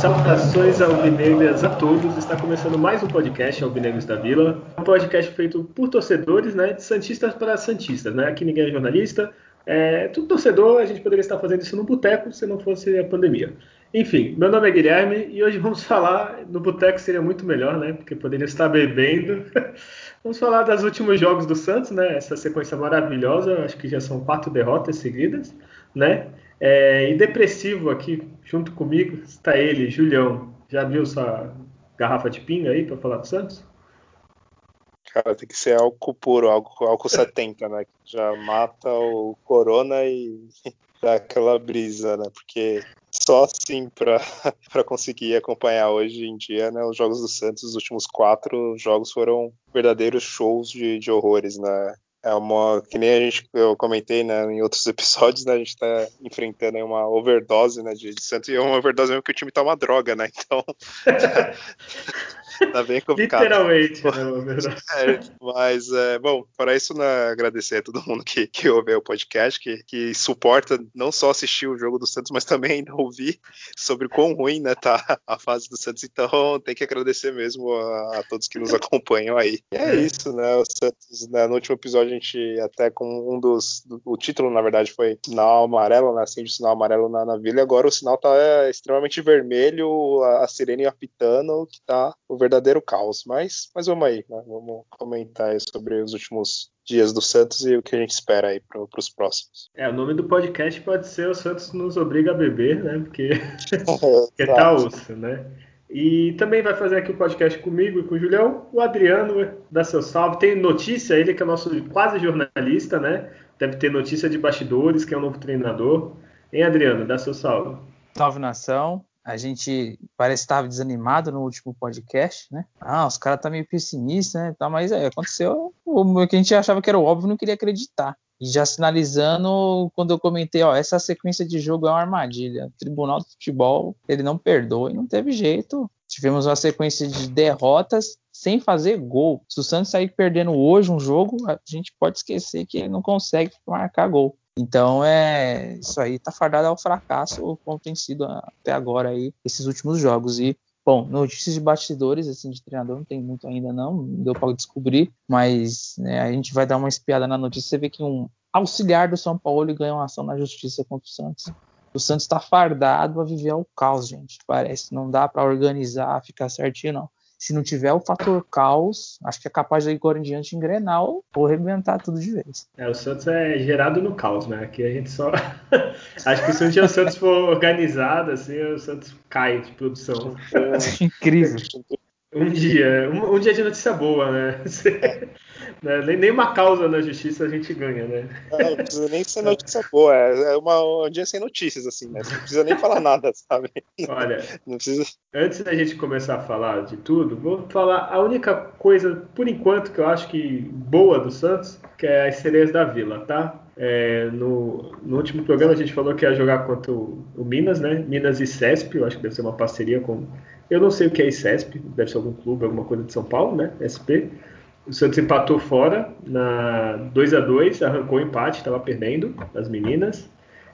Saudações alvinegras a todos. Está começando mais um podcast Alvinegros da Vila. Um podcast feito por torcedores, né? De santistas para santistas, né? Aqui ninguém é jornalista. É tudo torcedor, a gente poderia estar fazendo isso no boteco se não fosse a pandemia. Enfim, meu nome é Guilherme e hoje vamos falar. No boteco seria muito melhor, né? Porque poderia estar bebendo. vamos falar dos últimos jogos do Santos, né? Essa sequência maravilhosa. Acho que já são quatro derrotas seguidas, né? É, e depressivo aqui, junto comigo, está ele, Julião. Já viu sua garrafa de pinga aí para falar do Santos? Cara, tem que ser álcool puro, álcool, álcool 70, né? Que já mata o corona e dá aquela brisa, né? Porque só assim para conseguir acompanhar hoje em dia né, os jogos do Santos, os últimos quatro jogos foram verdadeiros shows de, de horrores, né? É uma que nem a gente eu comentei né, em outros episódios, né, a gente está enfrentando uma overdose né, de, de Santos e é uma overdose mesmo que o time tá uma droga, né? Então tá bem complicado. Literalmente, né, é, mas, é, bom, para isso, né, agradecer a todo mundo que, que ouve o podcast, que, que suporta não só assistir o jogo do Santos, mas também ainda ouvir sobre quão ruim né, tá a fase do Santos. Então, tem que agradecer mesmo a, a todos que nos acompanham aí. E é isso, né? O Santos, né, no último episódio, a gente até com um dos. O título, na verdade, foi sinal amarelo, né? Acende o sinal amarelo na, na vila, e agora o sinal tá é, extremamente vermelho, a, a sirene apitando, que tá o verdadeiro caos. Mas, mas vamos aí, né? Vamos comentar sobre os últimos dias do Santos e o que a gente espera aí para os próximos. É, o nome do podcast pode ser O Santos nos obriga a beber, né? Porque, porque tá osso, né? E também vai fazer aqui o podcast comigo e com o Julião, o Adriano, dá seu salve. Tem notícia, ele que é nosso quase jornalista, né? Deve ter notícia de bastidores, que é o novo treinador. Hein, Adriano, dá seu salve. Salve nação. A gente parece que estava desanimado no último podcast, né? Ah, os caras tá meio pessimistas, né? Tá, mas é, aconteceu o que a gente achava que era óbvio, não queria acreditar. E já sinalizando, quando eu comentei, ó, essa sequência de jogo é uma armadilha. O Tribunal do Futebol, ele não perdoa e não teve jeito. Tivemos uma sequência de derrotas sem fazer gol. Se o Santos sair perdendo hoje um jogo, a gente pode esquecer que ele não consegue marcar gol. Então é isso aí tá fardado ao fracasso, como tem sido até agora aí esses últimos jogos. E Bom, notícias de bastidores, assim, de treinador não tem muito ainda não, não deu para descobrir, mas né, a gente vai dar uma espiada na notícia, você vê que um auxiliar do São Paulo ganhou uma ação na justiça contra o Santos. O Santos está fardado a viver o caos, gente, parece. Não dá para organizar, ficar certinho, não se não tiver o fator caos, acho que é capaz de agora em diante engrenar ou, arrebentar tudo de vez. É, o Santos é gerado no caos, né? Aqui a gente só. acho que se um dia o Santos for organizado, assim, o Santos cai de produção. É incrível. Um dia, um, um, dia de notícia boa, né? né? Nem, nem uma causa na justiça a gente ganha, né? Não, não precisa nem ser notícia boa, é, é uma, um dia sem notícias, assim, né? Não precisa nem falar nada, sabe? Olha, não precisa... antes da gente começar a falar de tudo, vou falar a única coisa, por enquanto, que eu acho que boa do Santos, que é as sereias da Vila, tá? É, no, no, último programa a gente falou que ia jogar contra o, o Minas, né? Minas e CESP, eu acho que deve ser uma parceria com eu não sei o que é ICESP, deve ser algum clube, alguma coisa de São Paulo, né? SP. O Santos empatou fora na 2 a 2 arrancou o empate, estava perdendo as meninas.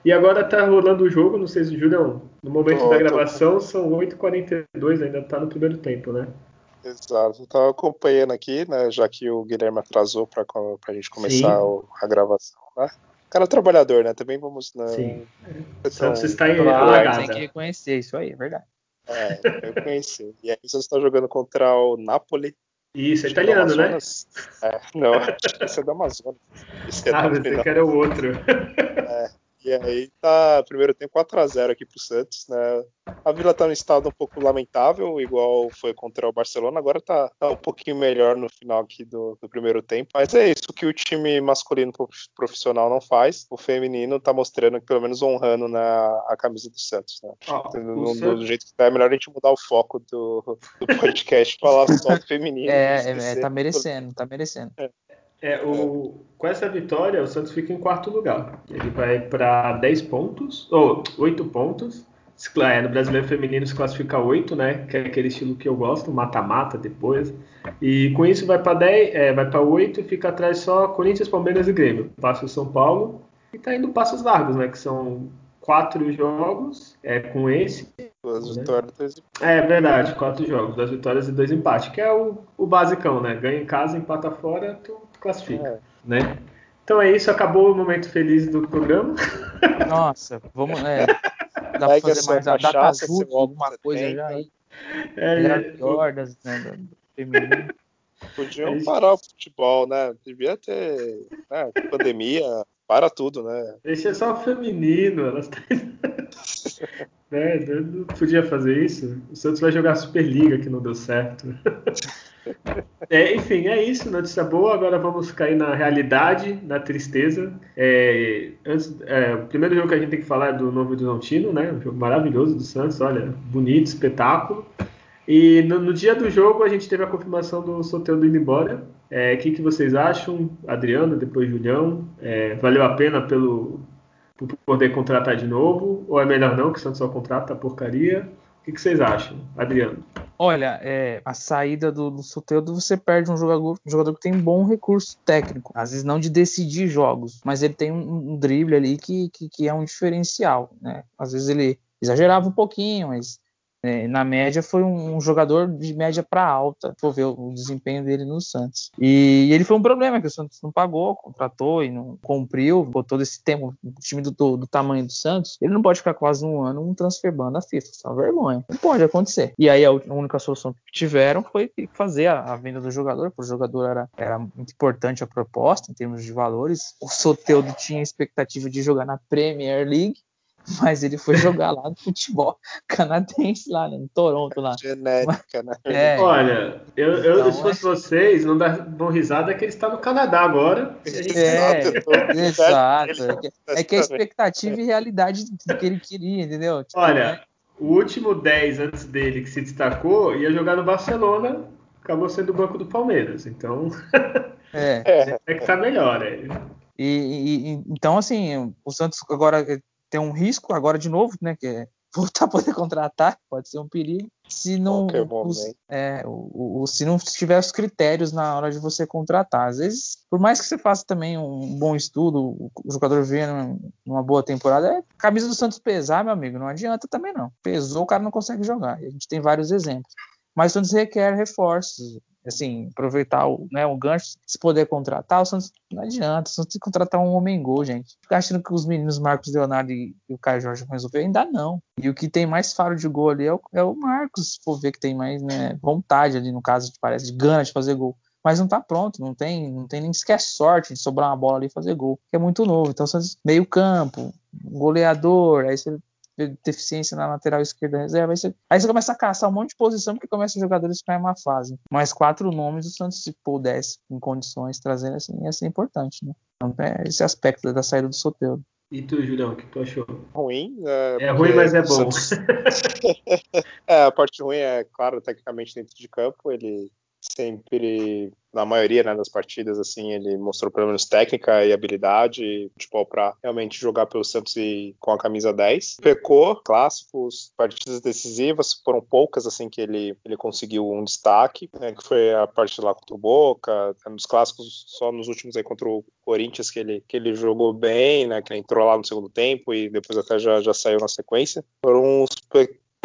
E agora tá rolando o jogo, não sei se o Julião, no momento oh, da gravação tô... são 8h42, ainda tá no primeiro tempo, né? Exato, eu tava acompanhando aqui, né, já que o Guilherme atrasou para a gente começar o, a gravação, né? Cara trabalhador, né? Também vamos. Né, Sim. Então, Santos está em alagada. Tem que reconhecer isso aí, é verdade. É, eu conheci. E aí vocês estão jogando contra o Napoli. Isso, é italiano, né? É, não, esse é do Amazonas. Esse é ah, pensei que era o outro. É. E aí tá primeiro tempo 4x0 aqui pro Santos, né? A Vila tá num estado um pouco lamentável, igual foi contra o Barcelona, agora tá, tá um pouquinho melhor no final aqui do, do, primeiro tempo. Mas é isso que o time masculino profissional não faz. O feminino tá mostrando que pelo menos honrando na a camisa do Santos, né? Oh, no, Santos... do jeito que tá, é melhor a gente mudar o foco do, do podcast falar só do feminino. é, é, é, tá merecendo, tá merecendo. É. É, o, com essa vitória, o Santos fica em quarto lugar. Ele vai para 10 pontos, ou 8 pontos. É, no Brasileiro Feminino se classifica 8, né? Que é aquele estilo que eu gosto, mata-mata depois. E com isso vai para 10, é, vai para 8 e fica atrás só Corinthians, Palmeiras e Grêmio. Passa o São Paulo e tá indo passos largos, né? Que são quatro jogos é, com esse. Duas né? vitórias, dois empates. É verdade, quatro jogos, duas vitórias e dois empates, que é o, o basicão, né? Ganha em casa, empata fora, tu classifica, é. né? Então é isso, acabou o momento feliz do programa. Nossa, vamos. É, dá pra fazer mais a data ajuda, alguma coisa já aí. É, é, pior das, né, feminino. Podiam é parar o futebol, né? Devia ter né, pandemia, para tudo, né? Esse é só feminino, elas têm... né? Não podia fazer isso. O Santos vai jogar Superliga que não deu certo. É, enfim, é isso, notícia boa. Agora vamos cair na realidade, na tristeza. É, antes, é, o primeiro jogo que a gente tem que falar é do Novo Horizontino, né? Um jogo maravilhoso do Santos, olha, bonito, espetáculo. E no, no, dia do jogo a gente teve a confirmação do Soteldo indo embora. O é, que, que vocês acham, Adriano, depois Julião? É, valeu a pena pelo por poder contratar de novo? Ou é melhor não, que o Santos só contrata porcaria? O que, vocês acham, Adriano? Olha, é, a saída do, do Soteldo você perde um jogador, um jogador que tem bom recurso técnico. Às vezes não de decidir jogos, mas ele tem um, um drible ali que, que, que, é um diferencial. Né? Às vezes ele exagerava um pouquinho, mas na média, foi um, jogador de média para alta. Vou ver o, desempenho dele no Santos. E, ele foi um problema que o Santos não pagou, contratou e não cumpriu, botou esse tempo, o time do, do, tamanho do Santos, ele não pode ficar quase um ano um transferbando da FIFA. Isso é uma vergonha. Não pode acontecer. E aí a, a única solução que tiveram foi fazer a, a venda do jogador, porque o jogador era, era muito importante a proposta em termos de valores. O Soteudo tinha a expectativa de jogar na Premier League mas ele foi jogar lá no futebol canadense, lá né, no Toronto. Lá. Genética, né? É, Olha, eu, eu então, se fosse é... vocês, não dão risada que ele está no Canadá agora. É, exato. É que, é que a expectativa e realidade do que ele queria, entendeu? Tipo, Olha, né? o último 10 antes dele que se destacou ia jogar no Barcelona, acabou sendo o banco do Palmeiras. Então, é, é que tá melhor. É. E, e, então, assim, o Santos agora tem um risco agora de novo, né? Que é voltar a poder contratar, pode ser um perigo. Se não, os, é, o, o, se não tiver os critérios na hora de você contratar. Às vezes, por mais que você faça também um bom estudo, o jogador venha numa boa temporada, é camisa do Santos pesar, meu amigo, não adianta também não. Pesou, o cara não consegue jogar. A gente tem vários exemplos. Mas o Santos requer reforços assim, aproveitar o, né, o gancho, se poder contratar, o Santos não adianta, o Santos tem que contratar um homem gol, gente. Ficar achando que os meninos Marcos Leonardo e, e o Caio Jorge vão resolver, ainda não. E o que tem mais faro de gol ali é o, é o Marcos, se for ver que tem mais né, vontade ali, no caso, parece, de gana de fazer gol. Mas não tá pronto, não tem, não tem nem sequer sorte de sobrar uma bola ali e fazer gol, que é muito novo. Então, meio campo, goleador, aí você deficiência na lateral esquerda reserva. Aí você, aí você, começa a caçar um monte de posição porque começa os jogadores ficar em uma fase. Mas quatro nomes, o Santos, se pudesse, em condições, trazendo assim, ia ser importante, né? Então, é esse aspecto da saída do Soteldo. E tu, Julião, o que tu achou? Ruim. É, é ruim, mas é bom. Santos... é, a parte ruim é, claro, tecnicamente dentro de campo, ele sempre na maioria né, das partidas, assim, ele mostrou pelo menos técnica e habilidade, futebol para realmente jogar pelo Santos e com a camisa 10. Pecou, clássicos, partidas decisivas, foram poucas, assim, que ele, ele conseguiu um destaque, né, que foi a parte lá contra o Boca, nos clássicos, só nos últimos aí contra o Corinthians que ele, que ele jogou bem, né, que entrou lá no segundo tempo e depois até já, já saiu na sequência. Foram uns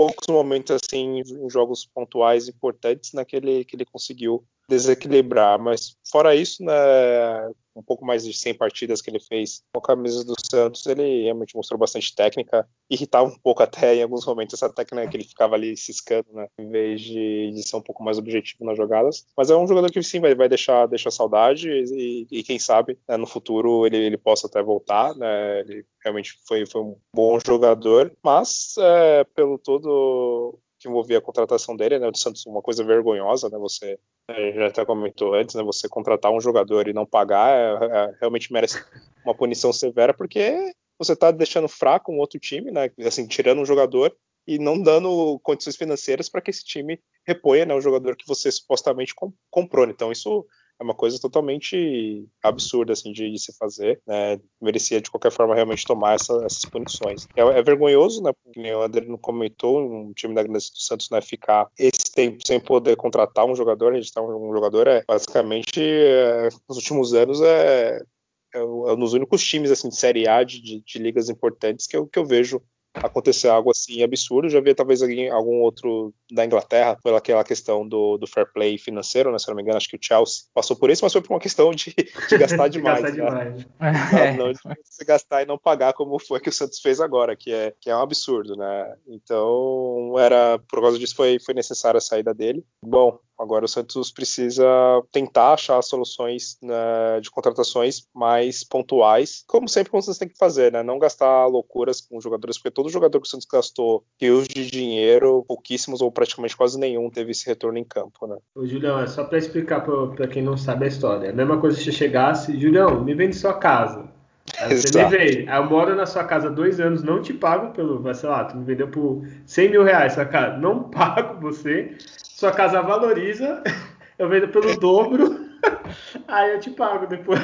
poucos momentos assim em jogos pontuais importantes naquele que ele conseguiu desequilibrar, mas fora isso, né, um pouco mais de 100 partidas que ele fez com a camisa do Santos, ele realmente mostrou bastante técnica, irritava um pouco até em alguns momentos essa técnica que ele ficava ali ciscando, né, em vez de, de ser um pouco mais objetivo nas jogadas, mas é um jogador que sim vai, vai deixar, deixar saudade e, e quem sabe né, no futuro ele, ele possa até voltar, né, ele realmente foi, foi um bom jogador, mas é, pelo todo que envolvia a contratação dele, né, o Santos, uma coisa vergonhosa, né, você é, já até comentou antes, né, você contratar um jogador e não pagar é, é, realmente merece uma punição severa, porque você está deixando fraco um outro time, né, assim, tirando um jogador e não dando condições financeiras para que esse time reponha né, o jogador que você supostamente comprou. Então isso é uma coisa totalmente absurda assim de, de se fazer, né? Merecia de qualquer forma realmente tomar essa, essas punições. É, é, vergonhoso, né? Porque o André não comentou, um time da Grande do Santos né, ficar esse tempo sem poder contratar um jogador, registrar um jogador é basicamente é, nos últimos anos é, é, é um dos únicos times assim de Série A de, de, de ligas importantes que eu, que eu vejo acontecer algo assim absurdo. Já vi talvez alguém, algum outro da Inglaterra, pelaquela questão do, do fair play financeiro, né? Se não me engano, acho que o Chelsea passou por isso, mas foi por uma questão de, de gastar demais. de gastar né? demais. Não, não de se gastar e não pagar como foi que o Santos fez agora, que é, que é um absurdo, né? Então, era por causa disso foi, foi necessária a saída dele. Bom, Agora o Santos precisa tentar achar soluções né, de contratações mais pontuais, como sempre como vocês têm que fazer, né? Não gastar loucuras com jogadores, porque todo jogador que o Santos gastou rios de dinheiro, pouquíssimos ou praticamente quase nenhum teve esse retorno em campo, né? Ô, Julião, é só para explicar para quem não sabe a história. É a mesma coisa se chegasse, Julião, me vende sua casa. Aí você Exato. me vende. Aí eu moro na sua casa dois anos, não te pago pelo. Sei lá, tu me vendeu por 100 mil reais sua casa. Não pago você sua casa valoriza, eu vendo pelo dobro, aí eu te pago depois.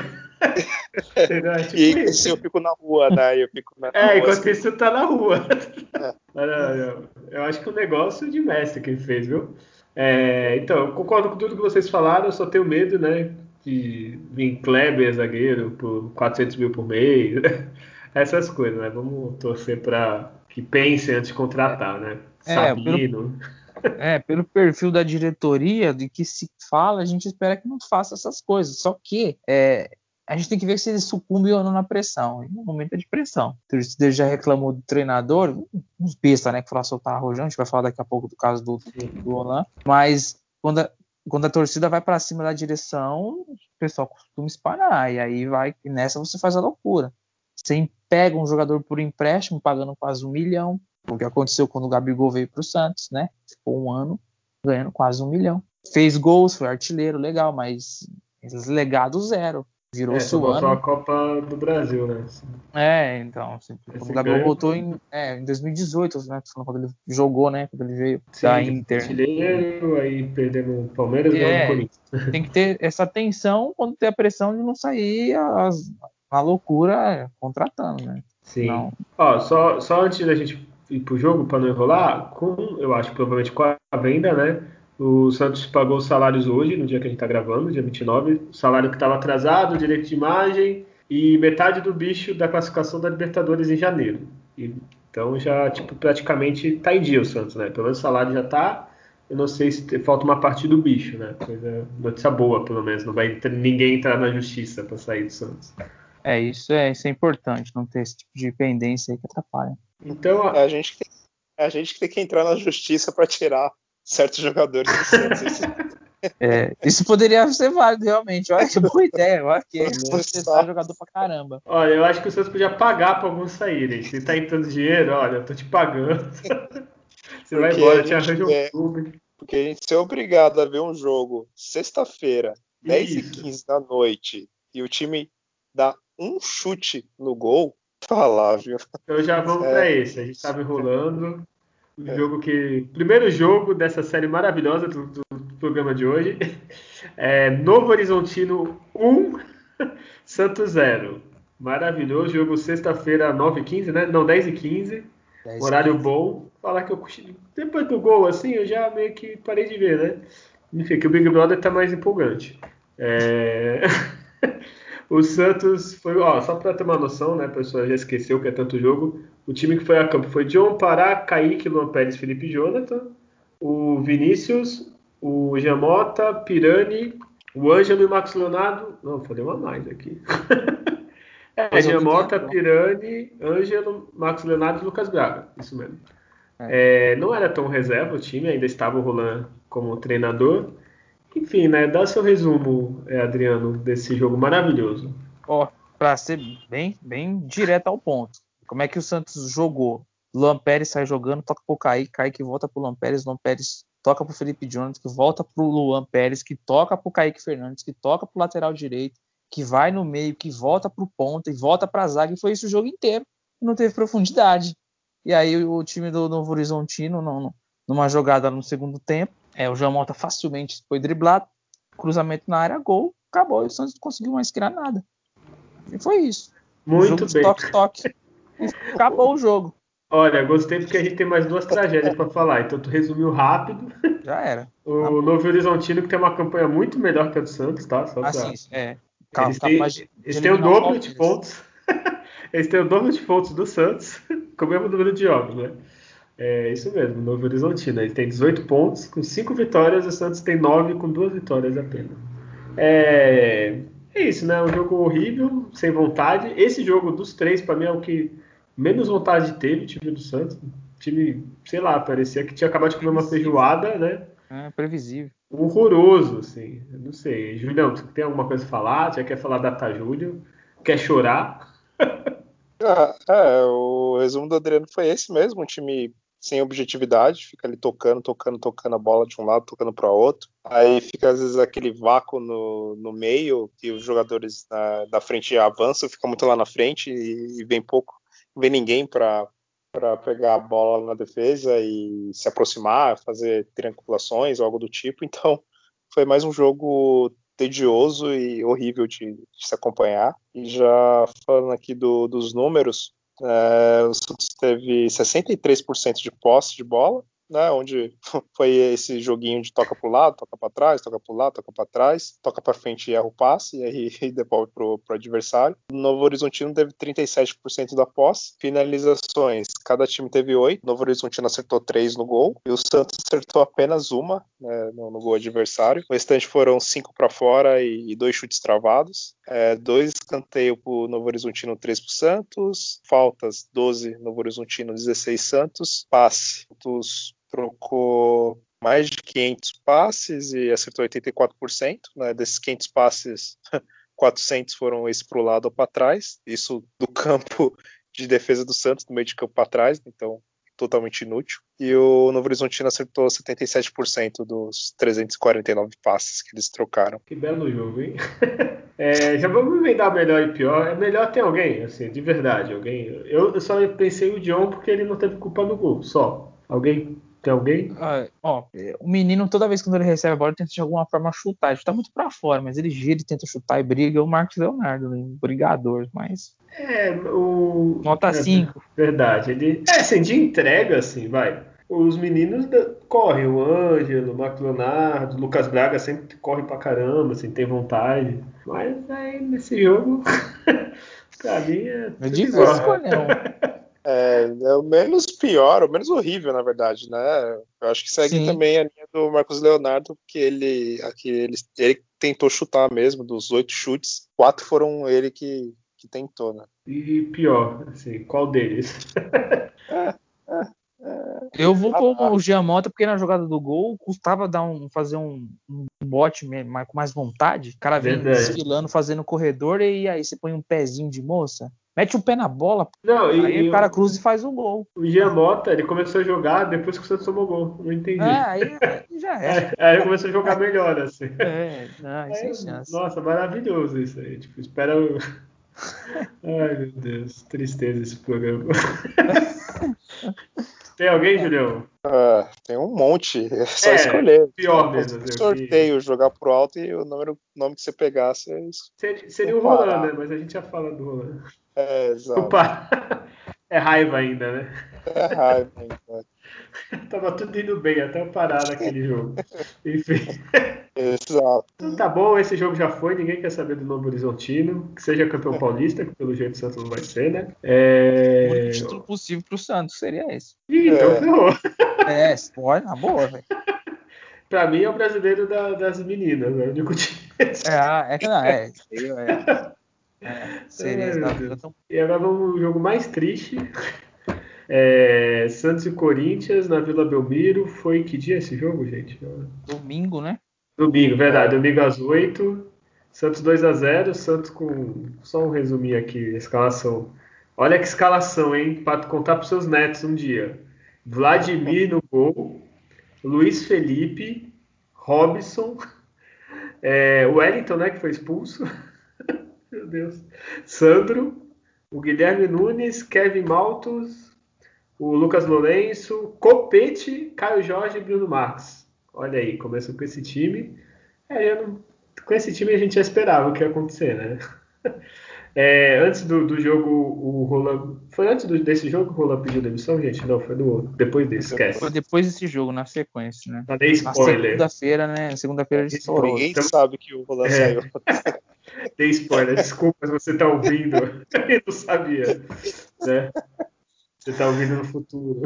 É tipo e isso. eu fico na rua, né? Eu fico na é, rua, enquanto assim. isso tá na rua. É. Eu, eu, acho que o é um negócio de mestre que ele fez, viu? É, então, eu concordo com tudo que vocês falaram, eu só tenho medo, né? De vir Kleber zagueiro por 400 mil por mês. Essas coisas, né? Vamos torcer para que pensem antes de contratar, né? É, Sabino. Pelo é, pelo perfil da diretoria, de que se fala, a gente espera que não faça essas coisas. Só que é, a gente tem que ver se ele sucumbe ou não na pressão. E no momento é de pressão. O torcedor já reclamou do treinador, uns besta, né? Que falou soltar arrojão, a gente vai falar daqui a pouco do caso do, do Olan. Mas quando a, quando a torcida vai para cima da direção, o pessoal costuma espalhar. E aí vai, nessa você faz a loucura. Você pega um jogador por empréstimo, pagando quase um milhão, o que aconteceu quando o Gabigol veio para o Santos, né? Ficou um ano ganhando quase um milhão. Fez gols, foi artilheiro, legal, mas legado zero. Virou é, Suano. Só a Copa do Brasil, né? É, então. Assim, quando o Gabigol voltou em, é, em 2018, né? Quando ele jogou, né? Quando ele veio Sim, da Inter. Artilheiro, aí perdendo o Palmeiras e é, Corinthians. Tem que ter essa tensão quando tem a pressão de não sair as, a loucura contratando, né? Sim. Não. Ó, só, só antes da gente ir pro jogo, para não enrolar, com, eu acho provavelmente com a venda, né? O Santos pagou os salários hoje, no dia que a gente está gravando, dia 29, o salário que estava atrasado, direito de imagem e metade do bicho da classificação da Libertadores em janeiro. E, então já, tipo, praticamente está em dia o Santos, né? Pelo menos o salário já está. Eu não sei se falta uma parte do bicho, né? Coisa, notícia boa, pelo menos. Não vai ninguém entrar na justiça para sair do Santos. É, isso é, isso é importante, não ter esse tipo de pendência aí que atrapalha. Então, é a gente, é a gente que tem que entrar na justiça para tirar certos jogadores do Santos. É, isso poderia ser válido, realmente. Olha que boa ideia. Eu acho que você está jogador pra caramba. Olha, eu acho que o Santos podia pagar para alguns saírem. Se tá entrando dinheiro, olha, eu tô te pagando. Você vai embora, te arranja um é, clube. Porque a gente ser obrigado a ver um jogo sexta-feira, 10h15 da noite, e o time dá um chute no gol, falar, viu? Então já vamos é. para esse. A gente estava enrolando. O jogo que. Primeiro jogo dessa série maravilhosa do, do, programa de hoje. É Novo Horizontino 1, Santos 0. Maravilhoso. Jogo sexta-feira, 9h15, né? Não, 10h15. Horário 15. bom. Falar que eu. Depois do gol, assim, eu já meio que parei de ver, né? Enfim, que o Big Brother tá mais empolgante. É. O Santos foi, ó, só para ter uma noção, né, pessoal já esqueceu que é tanto jogo. O time que foi a campo foi John Pará, Kaique, Luan Pérez, Felipe Jonathan, o Vinícius, o Jamota, Pirani, o Ângelo e o Marcos Leonardo. Não, falei uma mais aqui. é, Jamota, Pirani, Ângelo, Marcos Leonardo e Lucas Braga. Isso mesmo. É. É, não era tão reserva o time, ainda estava o Roland como treinador. Enfim, né? Dá seu resumo, é, Adriano, desse jogo maravilhoso. Ó, para ser bem, bem direto ao ponto. Como é que o Santos jogou? Luan Pérez sai jogando, toca pro Kaique, Kaique volta pro Luan Pérez, Luan Pérez toca pro Felipe Jones, que volta pro Luan Pérez, que toca pro Kaique Fernandes, que toca pro lateral direito, que vai no meio, que volta pro ponta e volta pra zaga, e foi isso o jogo inteiro. Não teve profundidade. E aí o time do Novo Horizontino, não, numa jogada no segundo tempo, é, o João Mota facilmente foi driblado, cruzamento na área, gol. acabou. E o Santos não conseguiu mais criar nada. E foi isso. Muito bem. Toque, toque. acabou o jogo. Olha, gostei porque a gente tem mais duas tragédias para falar. Então tu resumiu rápido. Já era. O tá Novo Horizontino que tem uma campanha muito melhor que a do Santos, tá? Só pra... Ah, sim, é. Calma, eles têm, de, eles têm o dobro de pontos. eles têm o dobro de pontos do Santos, com o mesmo número de jogos, né? É isso mesmo, Novo Horizontino. Ele tem 18 pontos, com 5 vitórias, o Santos tem 9 com 2 vitórias apenas. É, é isso, né? Um jogo horrível, sem vontade. Esse jogo dos três, para mim, é o que menos vontade teve, o time do Santos. O time, sei lá, parecia que tinha acabado de comer uma feijoada, né? É, previsível. Horroroso, assim. Eu não sei. Julião, você tem alguma coisa a falar? Já quer falar da Tajúlio? Quer chorar? Ah, é, o resumo do Adriano foi esse mesmo, um time sem objetividade, fica ali tocando, tocando, tocando a bola de um lado, tocando para outro. Aí fica às vezes aquele vácuo no, no meio e os jogadores da, da frente avançam, fica muito lá na frente e, e vem pouco, vem ninguém para pegar a bola na defesa e se aproximar, fazer triangulações ou algo do tipo. Então, foi mais um jogo tedioso e horrível de, de se acompanhar. E já falando aqui do, dos números, é, o Santos teve 63% de posse de bola, né, onde foi esse joguinho de toca para o lado, toca para trás, toca para o lado, toca para trás, toca para frente e erra o passe, e aí devolve para o adversário. O Novo Horizontino teve 37% da posse, finalizações, cada time teve 8, o Novo Horizontino acertou 3 no gol, e o Santos acertou apenas uma né, no, no, gol adversário. O restante foram 5 para fora e, e, dois chutes travados, é, dois escanteios para o Novo Horizontino, 3 para o Santos, faltas 12 Novo Horizontino, 16 Santos, passe, dos trocou mais de 500 passes e acertou 84%. Né? Desses 500 passes, 400 foram esse para o lado ou para trás. Isso do campo de defesa do Santos, do meio de campo para trás, então totalmente inútil. E o Novo Horizontino acertou 77% dos 349 passes que eles trocaram. Que belo jogo, hein? É, já vamos emendar melhor e pior. É melhor ter alguém, assim, de verdade. Alguém. Eu, só pensei o John porque ele não teve culpa no gol, só. Alguém tem alguém? Ah, ó, o menino, toda vez que ele recebe a bola, tenta de alguma forma chutar. Ele tá muito para fora, mas ele gira e tenta chutar e briga. É o Marcos Leonardo, né? brigador, mas. É, o. Nota 5. É, verdade. Ele. É, assim, de entrega, assim, vai. Os meninos da... correm, o Ângelo, o Marcos Leonardo, o Lucas Braga sempre corre pra caramba, assim, tem vontade. Mas aí nesse jogo, pra mim é. É difícil escolher um. É, é o menos pior, o menos horrível, na verdade, né? Eu acho que segue Sim. também a linha do Marcos Leonardo, porque ele, aqui, ele, ele tentou chutar mesmo, dos oito chutes, quatro foram ele que, que tentou, né? E pior, assim, qual deles? é, é, é. Eu vou com ah, o Giamota porque na jogada do gol custava dar um, fazer um, um bote mais, com mais vontade. O cara vem desfilando, fazendo corredor e aí você põe um pezinho de moça mete o pé na bola, não, e, aí o cara cruza e faz o gol. O Giamota, ele começou a jogar depois que o Santos tomou gol. Não entendi. É, aí, aí já é. Aí ele começou a jogar melhor, assim. É, não, sem chance. Nossa, maravilhoso isso aí. Tipo, espera. Ai, meu Deus, tristeza esse programa. Tem alguém, Julião? Uh, tem um monte. É só é, escolher. Pior mesmo. Sorteio, jogar pro alto e o número, nome que você pegasse é. Seria, seria o Roland, né? Mas a gente já fala do Roland. É, exato. Opa. É raiva ainda, né? É raiva ainda. Tava tudo indo bem até eu parar naquele jogo. Enfim. Exato. Então tá bom, esse jogo já foi, ninguém quer saber do Novo Horizontino, que seja campeão é. paulista, que pelo jeito o Santos não vai ser, né? É... O único título possível pro Santos seria esse. Ih, então é. ferrou. É, pode, na boa, velho. pra mim é o brasileiro da, das meninas, né? O único time. É, é que não, é. é, é seria é, E agora vamos o jogo mais triste. É, Santos e Corinthians na Vila Belmiro. Foi que dia esse jogo, gente? Domingo, né? Domingo, verdade. Domingo às 8. Santos 2 a 0 Santos com. Só um resuminho aqui, a escalação. Olha que escalação, hein? Para contar para seus netos um dia. Vladimir no gol. Luiz Felipe. Robson. É, Wellington, né? Que foi expulso. Meu Deus. Sandro. O Guilherme Nunes. Kevin Maltos o Lucas Lourenço, Copete, Caio Jorge e Bruno Marques. Olha aí, começou com esse time. É, eu não, com esse time a gente já esperava o que ia acontecer, né? É, antes do, do, jogo, o Roland. Foi antes do, desse jogo que o Roland pediu demissão, gente? Não, foi do, depois desse, esquece. Foi depois desse jogo, na sequência, né? Tá nem spoiler. Segunda-feira, né? Segunda-feira a gente Ninguém então, sabe que o Roland é. saiu. Dei spoiler, desculpa se você tá ouvindo. Eu não sabia. Né? Você tá ouvindo no futuro.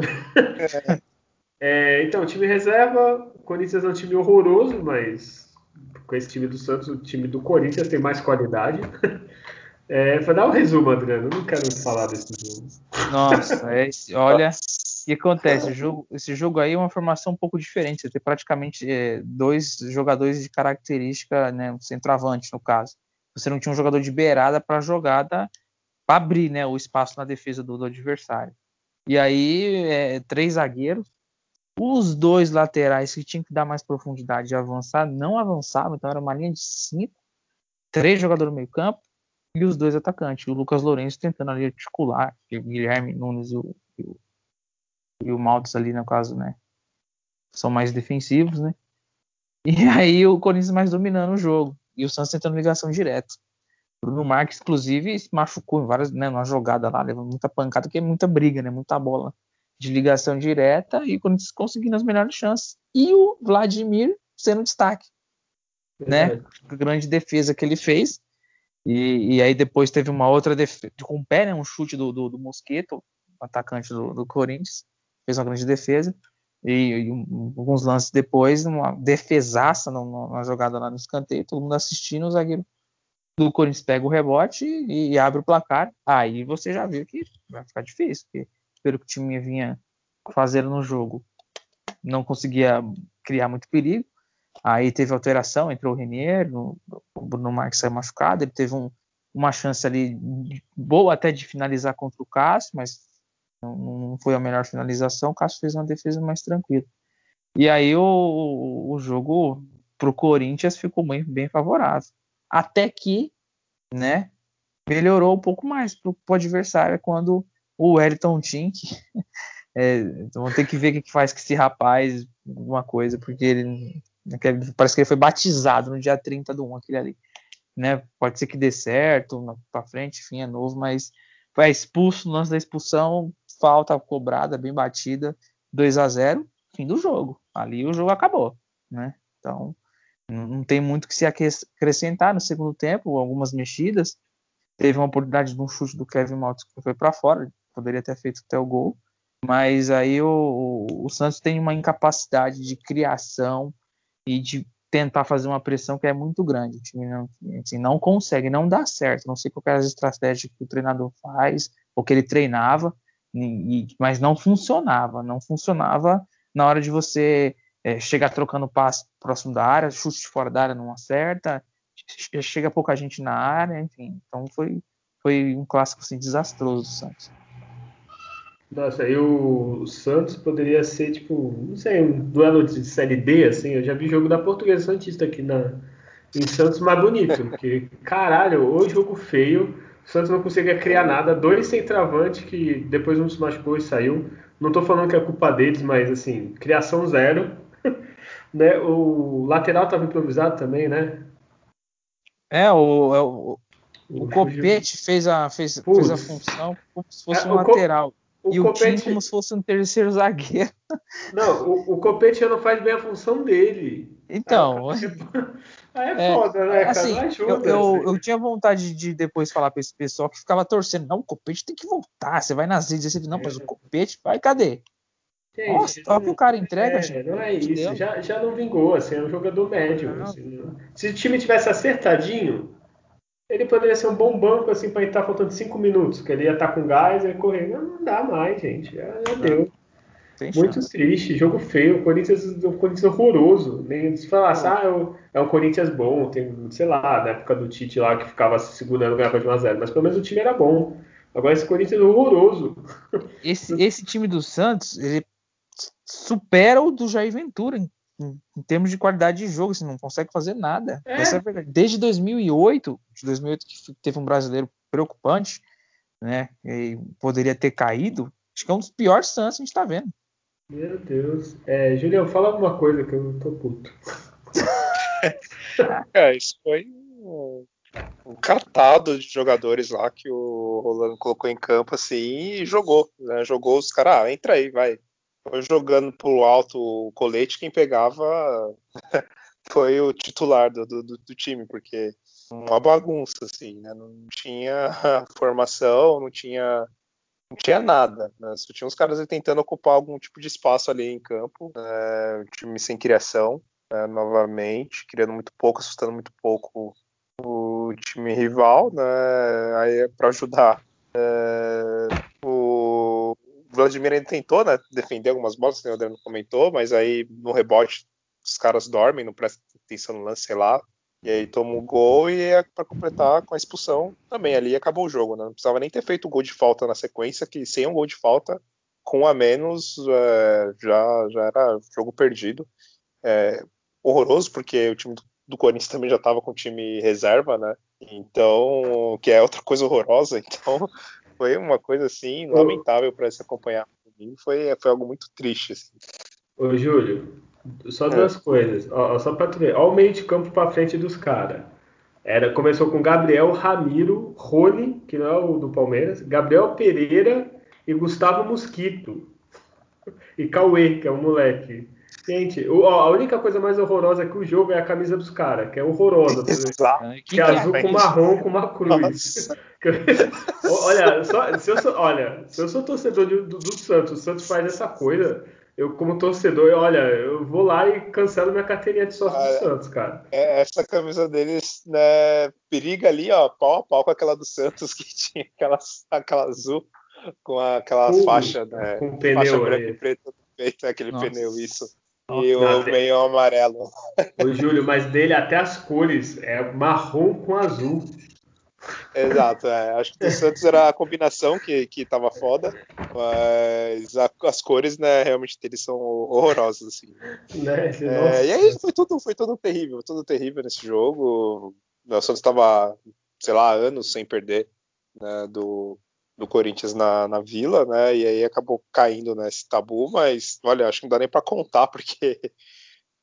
É, então, time reserva, o Corinthians é um time horroroso, mas com esse time do Santos, o time do Corinthians tem mais qualidade. É, para dar um resumo, Adriano, eu não quero falar desse jogo. Nossa, é esse, olha, o que acontece? Jogo, esse jogo aí é uma formação um pouco diferente. Você tem praticamente é, dois jogadores de característica, né, um centroavante no caso. Você não tinha um jogador de beirada para jogada para abrir né, o espaço na defesa do, do adversário. E aí, é, três zagueiros, os dois laterais que tinham que dar mais profundidade e avançar, não avançavam, então era uma linha de cinco, três jogadores no meio campo, e os dois atacantes, o Lucas Lourenço tentando ali articular, o Guilherme Nunes e o, e o, e o Maltes ali, no caso, né? São mais defensivos, né? E aí o Corinthians mais dominando o jogo. E o Santos tentando ligação direta. Bruno Marques, inclusive, se machucou em várias, né, numa jogada lá, levando muita pancada, que é muita briga, né? Muita bola de ligação direta e o Corinthians conseguindo as melhores chances. E o Vladimir sendo destaque. Né? A grande defesa que ele fez. E, e aí depois teve uma outra defesa, com o pé, né, um chute do, do, do Mosquito, atacante do, do, Corinthians, fez uma grande defesa. E, e um, alguns lances depois, uma defesaça numa, jogada lá no escanteio, todo mundo assistindo, o zagueiro do Corinthians pega o rebote e, e, abre o placar. Aí você já viu que vai ficar difícil, porque pelo que o time vinha fazendo no jogo, não conseguia criar muito perigo. Aí teve alteração, entrou o Renier, o Bruno Marques saiu machucado, ele teve um, uma chance ali boa até de finalizar contra o Cássio, mas não, não foi a melhor finalização, o Cássio fez uma defesa mais tranquila. E aí o, o jogo para o Corinthians ficou bem, bem favorável. Até que, né, melhorou um pouco mais para o adversário quando o Wellington Tink é, ter que ver o que faz com esse rapaz, alguma coisa, porque ele Parece que ele foi batizado no dia 30 do 1, aquele ali. Né? Pode ser que dê certo, para frente, enfim, é novo, mas foi expulso no lance da expulsão, falta cobrada, bem batida, 2 a 0 fim do jogo. Ali o jogo acabou, né? Então, não tem muito que se acrescentar no segundo tempo, algumas mexidas. Teve uma oportunidade de um chute do Kevin Maltz que foi para fora, poderia ter feito até o gol, mas aí o, o, Santos tem uma incapacidade de criação, e de tentar fazer uma pressão que é muito grande. O time não, assim, não consegue, não dá certo. Não sei qual é a estratégia que o treinador faz, ou que ele treinava, e, mas não funcionava. Não funcionava na hora de você é, chegar trocando passe próximo da área, chute fora da área não acerta, chega pouca gente na área, enfim. Então foi, foi um clássico assim, desastroso do Santos. Nossa, aí o Santos poderia ser, tipo, não sei, um duelo de Série D, assim. Eu já vi jogo da Portuguesa Santista aqui na, em Santos mais bonito. Porque, caralho, o jogo feio. O Santos não conseguia criar nada. Dois centroavantes que depois um se machucou e saiu. Não tô falando que é culpa deles, mas, assim, criação zero. né? O lateral tava improvisado também, né? É, o, é o, o, o Copete fez a, fez, fez a função como se fosse é, um lateral. O e Copete... o Tim como se fosse um terceiro zagueiro. Não, o, o Copete já não faz bem a função dele. Então. Aí, é, é foda, né, assim, ajuda, eu, eu, assim. eu, tinha vontade de depois falar pra esse pessoal que ficava torcendo. Não, o Copete tem que voltar. Você vai nas redes e você não, mas o Copete, vai, cadê? Gente, Nossa, só que o cara entrega, é, gente. Não é isso, já, já não vingou, assim, é um jogador médio. Assim, se o time tivesse acertadinho, ele poderia ser um bom banco assim para estar faltando cinco minutos, que ele ia estar com gás e correr. Não, não dá mais, gente. Já, já deu. Muito triste, jogo feio, o Corinthians, o Corinthians horroroso. Nem se falasse, ah, é um, é um Corinthians bom, tem, sei lá, na época do Tite lá que ficava se segurando ganhava de 1x0, mas pelo menos o time era bom. Agora esse Corinthians é horroroso. Esse, esse time do Santos, ele supera o do Jair Ventura em em, termos de qualidade de jogo, você não consegue fazer nada. É. Essa é a verdade. Desde 2008, de 2008 que teve um brasileiro preocupante, né? E poderia ter caído. Acho que é um dos piores Santos que a gente tá vendo. Meu Deus. É, Julião, fala alguma coisa que eu tô puto. é, isso foi um, um catado de jogadores lá que o Rolando colocou em campo assim e jogou. Né? Jogou os caras, ah, entra aí, vai. Foi jogando pro alto o colete, quem pegava foi o titular do, do, do time, porque uma bagunça, assim, né? Não tinha formação, não tinha não tinha nada, né? Só tinha uns caras tentando ocupar algum tipo de espaço ali em campo, né? um time sem criação, né? novamente, criando muito pouco, assustando muito pouco o time rival, né? Aí é para ajudar. É... Vladimir ainda tentou, né? Defender algumas bolas, o Adriano comentou, mas aí no rebote os caras dormem, não prestam atenção no lance, sei lá. E aí toma o gol e é para completar com a expulsão também. Ali acabou o jogo, né? Não precisava nem ter feito o gol de falta na sequência, que sem um gol de falta, com um a menos, é, já, já era jogo perdido. É, horroroso, porque o time do, do Corinthians também já estava com o time reserva, né? Então, que é outra coisa horrorosa. Então, foi uma coisa assim lamentável para se acompanhar. Foi, foi algo muito triste. Assim. Ô, Júlio, só é. duas coisas. Ó, só pra tu ver. Olha o meio de campo pra frente dos caras. Era, começou com Gabriel, Ramiro, Rony, que não é o do Palmeiras, Gabriel Pereira e Gustavo Mosquito. E Cauê, que é um moleque. Gente, o, ó, a única coisa mais horrorosa que o jogo é a camisa dos caras, que é horrorosa. Exato. Que é azul com marrom com uma cruz. olha, só, se eu sou, olha, se eu sou torcedor do, do, do Santos, o Santos faz essa coisa, eu, como torcedor, eu, olha, eu vou lá e cancelo minha carteirinha de sócio ah, do Santos, cara. É, essa camisa deles, né, periga ali, ó, pau a pau com aquela do Santos, que tinha aquela, aquela azul com a, aquela uh, faixa, né? Com pneu faixa branca e preta no peito, aquele Nossa. pneu, isso. E o meio amarelo. Ô, Júlio, mas dele até as cores é marrom com azul. Exato, é. acho que o Santos era a combinação que, que tava foda, mas a, as cores, né, realmente eles são horrorosas, assim. Né? É, e aí foi tudo, foi tudo terrível, tudo terrível nesse jogo. O Santos estava, sei lá, anos sem perder né, do, do Corinthians na, na Vila, né, e aí acabou caindo nesse tabu, mas olha, acho que não dá nem para contar, porque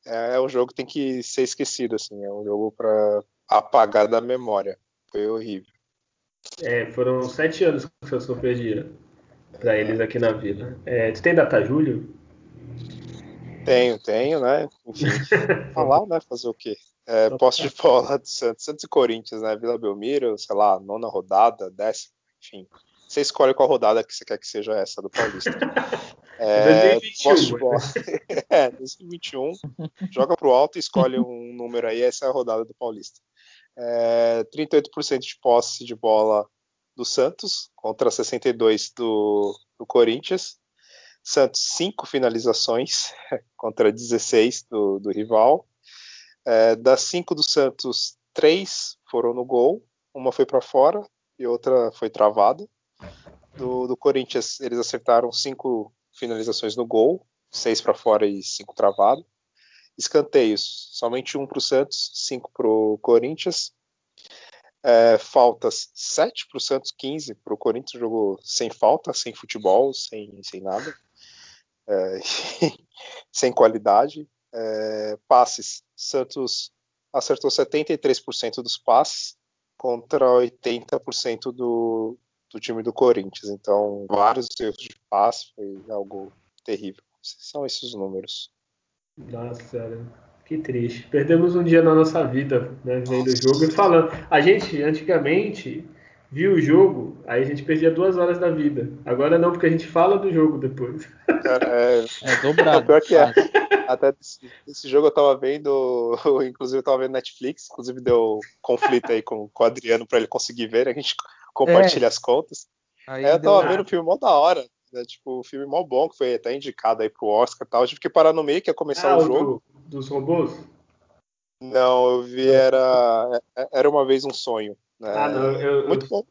é um jogo que tem que ser esquecido, assim, é um jogo para apagar da memória. Foi horrível. É, foram sete anos que o Santos perdia para eles aqui na Vila. É, tu tem data julho? Tenho, tenho, né? Enfim, falar, né? Fazer o quê? É, posse de bola do Santos, Santos e Corinthians, né? Vila Belmiro, sei lá, nona rodada, décima, enfim. Você escolhe qual rodada que você quer que seja essa do Paulista. É, 2021, posse de bola. é, 2021. Joga pro alto e escolhe um número aí, essa é a rodada do Paulista é, 38% de posse de bola do Santos contra 62% do, do Corinthians. Santos, 5 finalizações contra 16 do, do rival. É, das 5 do Santos, 3 foram no gol, uma foi para fora e outra foi travada. Do, do Corinthians, eles acertaram 5 finalizações no gol, 6 para fora e 5 travadas. Escanteios, somente um para o Santos, cinco para o Corinthians. É, faltas 7 para o Santos, 15 para o Corinthians, jogou sem falta, sem futebol, sem, sem nada, é, sem qualidade. É, passes, Santos acertou 73% dos passes contra 80% do, do time do Corinthians. Então, vários erros de passe, foi algo terrível. São esses números. Nossa que triste. Perdemos um dia na nossa vida, né, vendo o jogo e falando. A gente, antigamente, viu o jogo, aí a gente perdia duas horas da vida. Agora não, porque a gente fala do jogo depois. É, é dobrado. pior que é. Até esse, jogo eu tava vendo, inclusive eu tava vendo Netflix, inclusive deu conflito aí com, com o Adriano para ele conseguir ver, a gente compartilha é. as contas. Aí é, eu tava vendo o filme mó da hora. Né, tipo, um filme mó bom, que foi até indicado aí pro Oscar e tal. Eu tive que parar no meio, que ia começar ah, o jogo. Do, dos robôs? Não, eu vi, era, é, era uma vez um sonho. Né? Ah, não, eu, Muito eu, bom.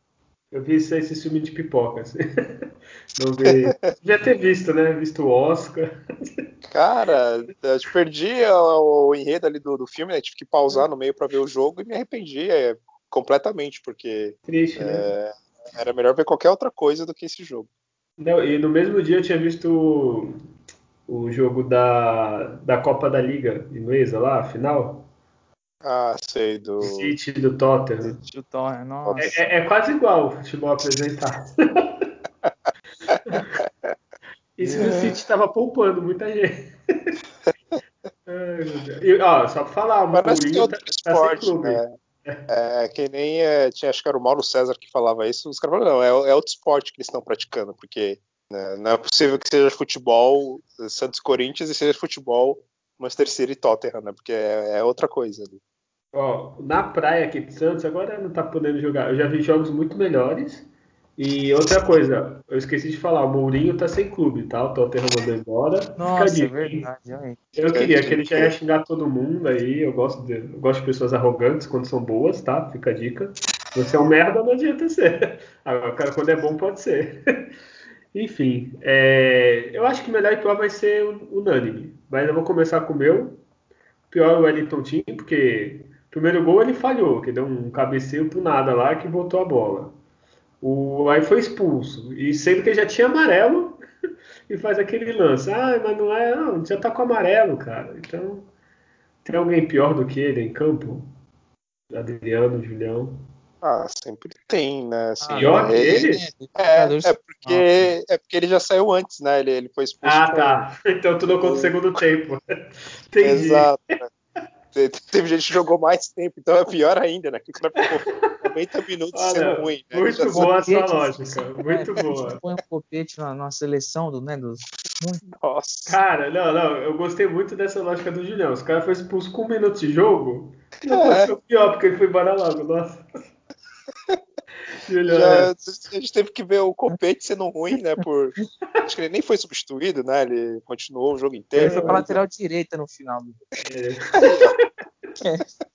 Eu vi esse, esse filme de pipoca. Assim. Não vi. Devia ter visto, né? Visto o Oscar. Cara, eu perdi o, o enredo ali do, do filme, né? Tive que pausar no meio para ver o jogo e me arrependi é, completamente, porque. Triste, é, né? Era melhor ver qualquer outra coisa do que esse jogo. Não, e no mesmo dia eu tinha visto o, o jogo da, da Copa da Liga inglesa lá, a final. Ah, sei, do. City do Tottenham. Do Tottenham, nossa. É, é- é quase igual o futebol apresentado. Isso que o City tava poupando muita gente. Ai, meu Deus. E, ó, só pra falar, o é Mourinho tá, tá sem clube. né? É, que nem é, tinha, acho que era o Mauro César que falava isso. Os caras falaram, não, é, é outro esporte que eles estão praticando, porque né, não é possível que seja futebol Santos e Corinthians e seja futebol Manchester City e Tottenham, né? Porque é, é outra coisa. ali. Ó, na praia aqui de Santos, agora não tá podendo jogar. Eu já vi jogos muito melhores. E outra coisa, eu esqueci de falar, o Mourinho tá sem clube, tá? O Tottenham mandou embora. Fica a Nossa, é dica, hein? verdade. aí. Eu queria que ele já ia xingar todo mundo aí. Eu gosto de, eu gosto de pessoas arrogantes quando são boas, tá? Fica a dica. Você é um merda, não adianta ser. Agora, cara, quando é bom, pode ser. Enfim, é, eu acho que melhor e pior vai ser unânime. Mas eu vou começar com o meu. Pior é o Wellington Tim, porque o primeiro gol ele falhou, que deu um cabeceio pro nada lá que botou a bola. O, aí foi expulso. E sendo que ele já tinha amarelo e faz aquele lance. Ah, mas não é. Não, já tá com amarelo, cara. Então, tem alguém pior do que ele em campo? Adriano, Julião. Ah, sempre tem, né? Assim, Pior que ele- ele? É, é porque, é porque ele já saiu antes, né? Ele, ele foi expulso. Ah, tá. Então tu não conta o segundo tempo. Entendi. Exato. Te- Teve gente que jogou mais tempo, então é pior ainda, né? Que o cara ficou 90 minutos Olha, sendo ruim. Né? muito Já boa a sua Copete, lógica. Muito é, boa. Põe um copete na, na seleção do, né, dos. Nossa. Cara, não, não, eu gostei muito dessa lógica do Julião. Os caras foram expulsos com um minuto de jogo. Não É. pior, porque ele foi embora logo. Nossa. Já, é. a gente teve que ver o Copete sendo ruim, né? Por... Acho que ele nem foi substituído, né? Ele continuou o jogo Ele inteiro. foi né? pra lateral direita no final. do- é.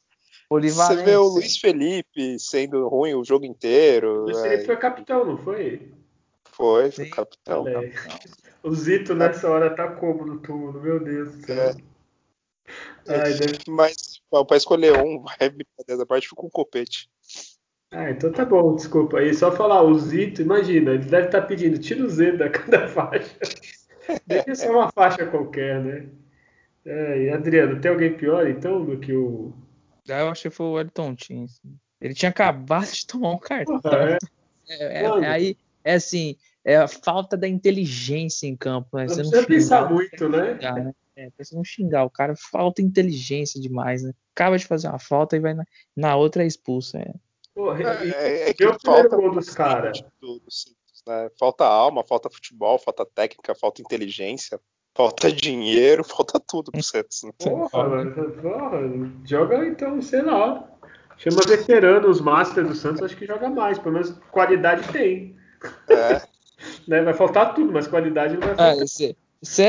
Polivalente. Você vê o Luiz Felipe sendo ruim o jogo inteiro. Luiz é, Felipe foi capitão, não foi? foi, foi capitão. Aí. O Zito nessa hora tá como no túmulo, meu Deus do céu. Ai, deve... Mas ó, pra escolher um, vai brincadeira da parte, fica com o Copete. Ah, então tá bom, desculpa. E só falar, o Zito, imagina, ele deve estar pedindo, tira o Z da cada faixa. Deixa só uma faixa qualquer, né? É, e Adriano, tem alguém pior então do que o. Ah, eu achei que foi o Tim. assim. Ele tinha acabado de tomar um cartão. É, É, é- é aí, é assim, é a falta da inteligência em campo. Né? Você não precisa pensar muito, né? xingar, né? É, você não xingar o cara, falta inteligência demais, né? Acaba de fazer uma falta e vai na, na outra é expulso. É. Porra, e- É, é que o falta gol dos caras. do, né? Falta alma, falta futebol, falta técnica, falta inteligência, falta dinheiro, falta tudo pro Santos. Né? Porra, mano, porra, joga então, sei lá. Chama veteranos, Master do Santos, acho que joga mais, pelo menos qualidade tem. É, Né? Vai faltar tudo, mas qualidade não vai Ah, faltar. você,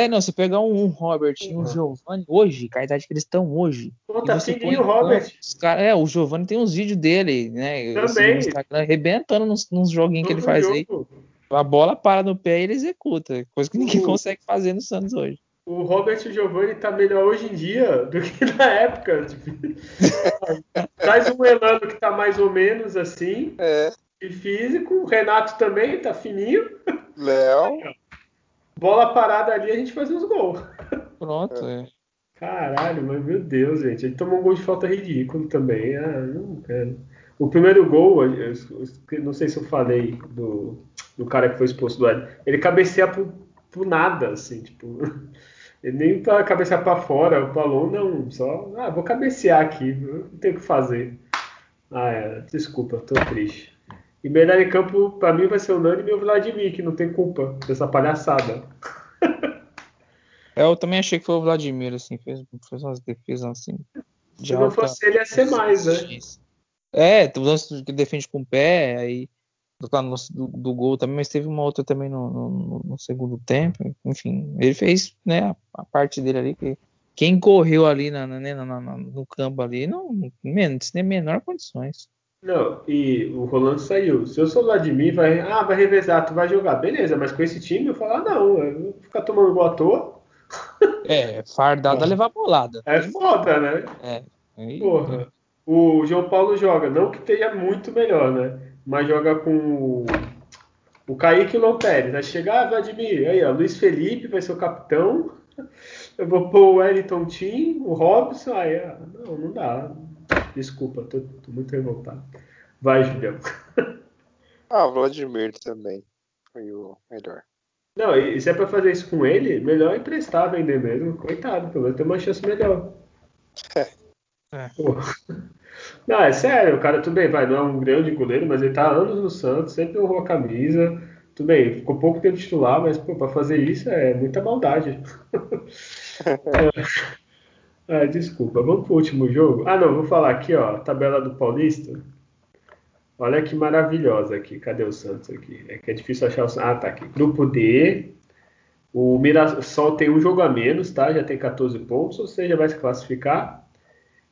não, você pegar um, um Robert e um Uhum. Giovanni hoje, com a idade que eles estão hoje. E tá fininho em o Robert. cara- é, o Giovanni tem uns vídeos dele, né? sigo Também. No Instagram, arrebentando nos, nos joguinhos que ele Todo faz aí. jogo. A bola para no pé e ele executa. Coisa que ninguém Uhum. consegue fazer no Santos hoje. O Robert Giovanni tá melhor hoje em dia do que na época. Traz um Elano que tá mais ou menos assim, é. de físico. O Renato também tá fininho. Léo, Bola parada ali, a gente faz uns gols. Pronto. é. Caralho, mas meu Deus, gente. Ele tomou um gol de falta ridículo também. Ah, não quero. O primeiro gol, eu- eu- não sei se eu falei do, do cara que foi expulso do Ed. Ele cabeceia pro, pro nada, assim, tipo. Ele nem pra cabecear pra fora, o balão não. Só. Ah, vou cabecear aqui, não tenho o que fazer. Ah, é, desculpa, tô triste. E melhor em campo, pra mim, vai ser o Nani e o Vladimir, que não tem culpa dessa palhaçada. É, Eu também achei que foi o Vladimir, assim, fez, fez umas defesas assim. de Se não alta fosse ele, ia ser mais, né? É, o lance que defende com o pé, aí no lance do, do gol também, mas teve uma outra também no, no- no segundo tempo. Enfim, ele fez né, a, a parte dele ali, que quem correu ali na, na- né, na- no campo ali, não, menos, nem menor condições. Não, e o Rolando saiu. Se eu sou o Vladimir, vai, ah, vai revezar, tu vai jogar. Beleza, mas com esse time eu falo, ah, não, eu vou ficar tomando gol à toa. É, fardado a levar bolada. É foda, né? É. Porra. O João Paulo joga, não que esteja muito melhor, né? Mas joga com o, Kaique e o Pérez. Vai chegar, ah, Vladimir, aí, ó, Luiz Felipe vai ser o capitão. Eu vou pôr o Wellington Tim, o Robson. Aí, ah, não, não dá. Desculpa, tô, tô muito revoltado. Vai, Julião. Ah, o Vladimir também foi o melhor. Não, e se é pra fazer isso com ele, melhor emprestar, vender mesmo. Coitado, pelo menos tem uma chance melhor. É. Pô. Não, é sério, o cara, tudo bem, vai, não é um grande goleiro, mas ele tá há anos no Santos, sempre honrou a camisa. Tudo bem, ficou pouco tempo titular, mas pô, pra fazer isso é muita maldade. É. Ah, desculpa, vamos pro último jogo. Ah, não, vou falar aqui, ó, tabela do Paulista. Olha que maravilhosa aqui. Cadê o Santos aqui? É que é difícil achar o Santos. Ah, tá aqui. Grupo D. O Mirassol tem um jogo a menos, tá? Já tem 14 pontos, ou seja, vai se classificar.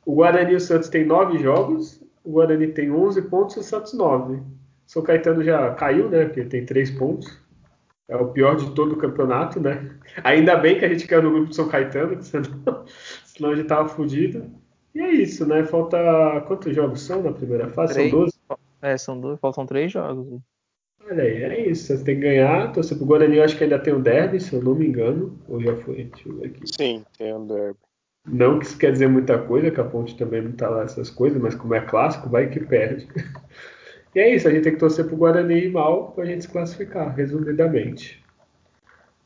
O Guarani e o Santos tem 9 jogos. O Guarani tem 11 pontos e o Santos 9. São Caetano já caiu, né? Porque tem 3 pontos. É o pior de todo o campeonato, né? Ainda bem que a gente caiu no grupo de São Caetano, senão, senão a gente tava fudido. E é isso, né? Falta. Quantos jogos são na primeira fase? Três. São 12? É, são dois, faltam três jogos. Olha aí, é isso. Você tem que ganhar. Torcer pro Guarani, eu acho que ainda tem o derby, se eu não me engano. Ou já foi? Deixa eu ver aqui. Sim, tem o derby. Não que isso quer dizer muita coisa, que a ponte também não tá lá essas coisas, mas como é clássico, vai que perde. E é isso, a gente tem que torcer pro Guarani mal pra gente se classificar, resumidamente.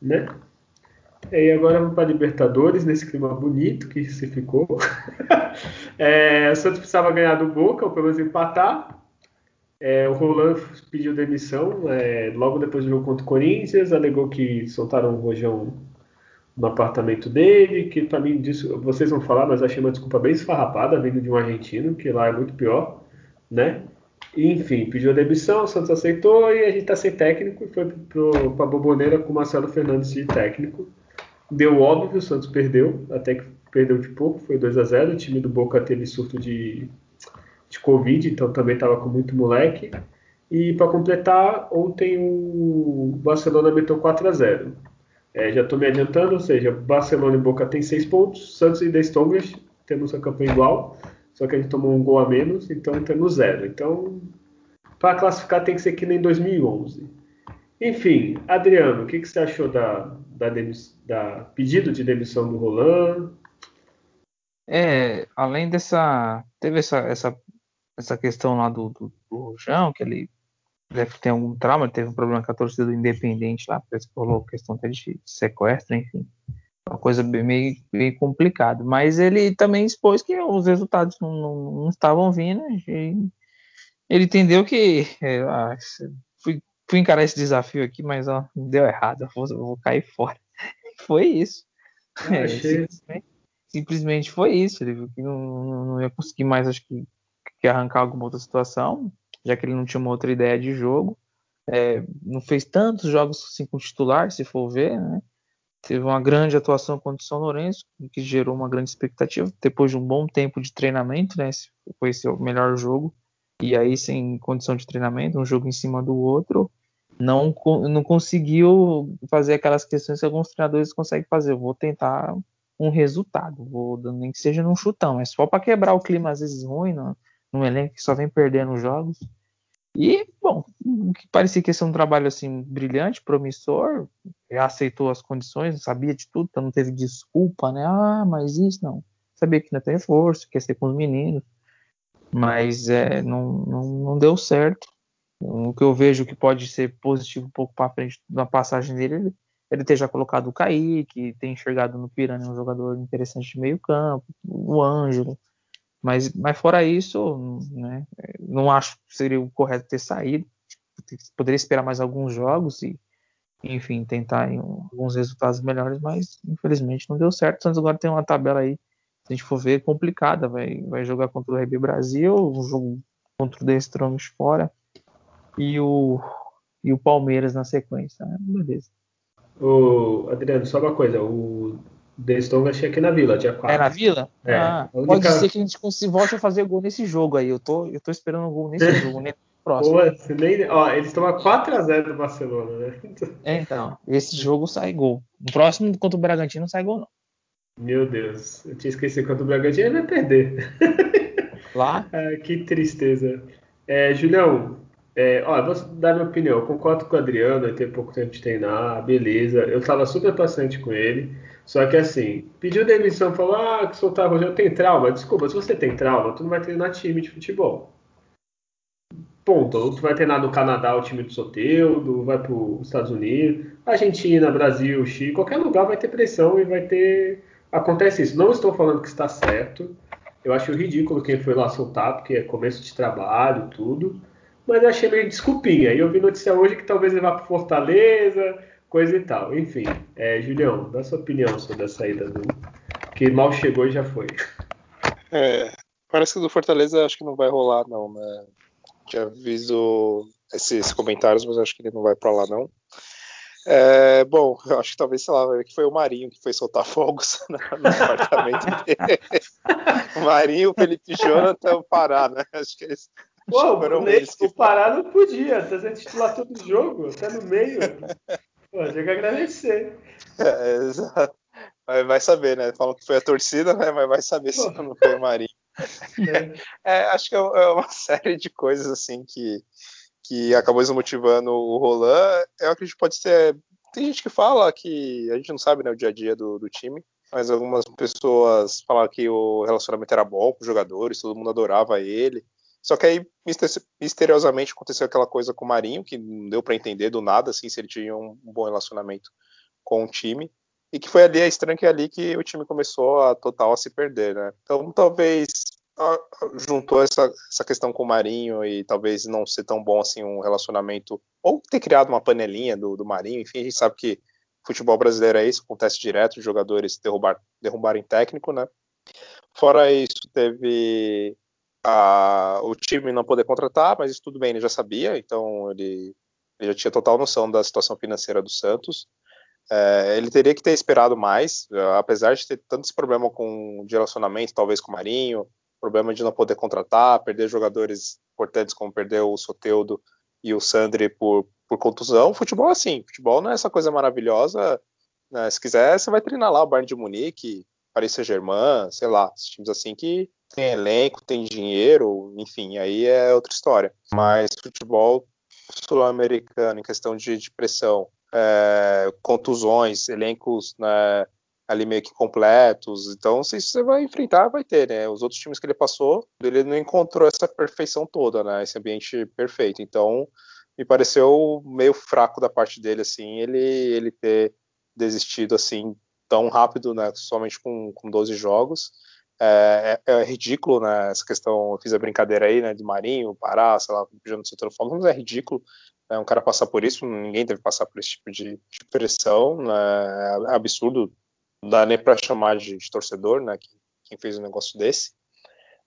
Né? E aí agora vamos para Libertadores, nesse clima bonito que se ficou. É, o Santos precisava ganhar do Boca, ou pelo menos empatar. É, o Roland pediu demissão é, logo depois do jogo contra o Corinthians, alegou que soltaram um rojão no apartamento dele, que para mim, disso, vocês vão falar, mas achei uma desculpa bem esfarrapada, vindo de um argentino, que lá é muito pior, né? E, enfim, pediu a demissão, o Santos aceitou e a gente tá sem técnico e foi para a Boboneira com o Marcelo Fernandes de técnico. Deu óbvio, o Santos perdeu, até que perdeu de pouco, foi 2 a 0 O time do Boca teve surto de, de Covid, então também estava com muito moleque. E para completar, ontem o Barcelona meteu 4 a 0 é, Já estou me adiantando, ou seja, Barcelona e Boca tem 6 pontos, Santos e The temos a campanha igual, só que a gente tomou um gol a menos, então temos zero. Então, para classificar tem que ser que nem 2011. Enfim, Adriano, o que, que você achou da, da, da pedido de demissão do Roland? É, além dessa. Teve essa, essa, essa questão lá do, do, do Rojão, que ele deve ter algum trauma, ele teve um problema com a torcida do Independente lá, parece que rolou questão até de sequestro, enfim. Uma coisa bem, meio, meio complicada. Mas ele também expôs que os resultados não, não, não estavam vindo. E ele entendeu que. É, fui, encarar esse desafio aqui, mas ó, deu errado, eu vou, eu vou cair fora. Foi isso. Eu achei... simplesmente, simplesmente foi isso. Ele viu que não, não ia conseguir mais, acho que, que arrancar alguma outra situação, já que ele não tinha uma outra ideia de jogo. É, não fez tantos jogos assim com titular, se for ver, né? Teve uma grande atuação contra o São Lourenço, que gerou uma grande expectativa. Depois de um bom tempo de treinamento, né? Foi esse o melhor jogo. E aí, sem condição de treinamento, um jogo em cima do outro, não, não conseguiu fazer aquelas questões que alguns treinadores conseguem fazer. Eu vou tentar um resultado, vou nem que seja num chutão, é só para quebrar o clima às vezes ruim no, num elenco que só vem perdendo jogos. E, bom, que parecia que ia ser um trabalho assim brilhante, promissor, aceitou as condições, sabia de tudo, então não teve desculpa, né? Ah, mas isso não. Sabia que não tem reforço, quer ser com os meninos, mas é, não, não, não deu certo. O que eu vejo que pode ser positivo um pouco para frente na passagem dele, ele, ele ter já colocado o Kaique, ter enxergado no Piranha um jogador interessante de meio campo, o Ângelo. Mas, mas fora isso, né, não acho que seria o correto ter saído. Poderia esperar mais alguns jogos e, enfim, tentar alguns resultados melhores, mas infelizmente não deu certo. Santos agora tem uma tabela aí, se a gente for ver, complicada. Vai, vai jogar contra o RB Brasil, um jogo contra o Strongest fora e o, e o Palmeiras na sequência. Né? Beleza. O Adriano, só uma coisa, o The Stone achei aqui na Vila, dia 4. É na Vila? É. Ah, única- Pode ser que a gente consiga, volte a fazer gol nesse jogo aí. Eu tô, eu tô esperando um gol nesse jogo, nem no próximo. Pô, você nem... Ó, eles tomam 4x0 do Barcelona, né? É, então, esse jogo sai gol. No próximo contra o Bragantino não sai gol, não. Meu Deus, eu tinha esquecido quanto o Bragantino ele vai perder. Lá, Ah, que tristeza. É, Julião, é, ó, vou dar minha opinião. Eu concordo com o Adriano, tem pouco tempo de treinar, beleza. Eu estava super paciente com ele. Só que assim, pediu demissão, falou, ah, que soltar Rogério tem trauma. Desculpa, se você tem trauma, tu não vai treinar time de futebol. Ponto. Ou tu vai treinar no Canadá o time do Soteudo, vai para os Estados Unidos, Argentina, Brasil, Chile, qualquer lugar vai ter pressão e vai ter. Acontece isso. Não estou falando que está certo. Eu acho ridículo quem foi lá soltar, porque é começo de trabalho, tudo. Mas achei meio desculpinha. E eu vi notícia hoje que talvez ele vá para Fortaleza, coisa e tal. Enfim, é, Julião, dá sua opinião sobre a saída do. Que mal chegou e já foi. É, parece que do Fortaleza acho que não vai rolar, não, né? Já visto esses comentários, mas acho que ele não vai para lá, não. É, bom, eu acho que talvez, sei lá, que foi o Marinho que foi soltar fogos no, apartamento dele. Marinho, o Felipe Jonathan, o Pará, né? Acho que eles. Pô, o, o Pará não podia, tá sendo titular todo jogo, até no meio. Pô, tinha que agradecer. É, exato. Vai saber, né? Falam que foi a torcida, né? Mas vai saber Pô. se não foi o Marinho. É, acho que é, é uma série de coisas assim que, que acabou desmotivando o Roland. Eu acredito que pode ser. Tem gente que fala que a gente não sabe né, o dia a dia do, do time, mas algumas pessoas falaram que o relacionamento era bom com os jogadores, todo mundo adorava ele. Só que aí, misteriosamente, aconteceu aquela coisa com o Marinho, que não deu para entender do nada, assim, se ele tinha um bom relacionamento com o time. E que foi ali, é estranho que é ali que o time começou a total a se perder, né? Então, talvez juntou essa, essa questão com o Marinho e talvez não ser tão bom assim um relacionamento, ou ter criado uma panelinha do, do Marinho, enfim, a gente sabe que futebol brasileiro é isso, acontece direto, jogadores derrubar, derrubarem técnico, né? Fora isso, teve a, o time não poder contratar, mas isso tudo bem, ele já sabia, então ele, ele já tinha total noção da situação financeira do Santos. É, ele teria que ter esperado mais, apesar de ter tanto esse problema com de relacionamento, talvez com o Marinho, problema de não poder contratar, perder jogadores importantes como perder o Soteudo e o Sandri por, por contusão. Futebol é assim, futebol não é essa coisa maravilhosa. Né? Se quiser, você vai treinar lá o Bayern de Munique, Paris Saint-Germain, sei lá, times assim que tem elenco, tem dinheiro, enfim, aí é outra história. Mas futebol sul-americano, em questão de, de pressão, é, contusões, elencos né, ali meio que completos. Então, se você vai enfrentar, vai ter, né? Os outros times que ele passou, ele não encontrou essa perfeição toda, né? Esse ambiente perfeito. Então, me pareceu meio fraco da parte dele, assim, ele, ele ter desistido, assim, tão rápido, né? Somente com, com 12 jogos. É, é, é, ridículo, né? Essa questão, eu fiz a brincadeira aí, né? De Marinho, Pará, sei lá, pedindo setor falando, mas é ridículo né, um cara passar por isso, ninguém deve passar por esse tipo de, de pressão, né? É absurdo não dá nem para chamar de, de, torcedor, né, que, quem fez um negócio desse.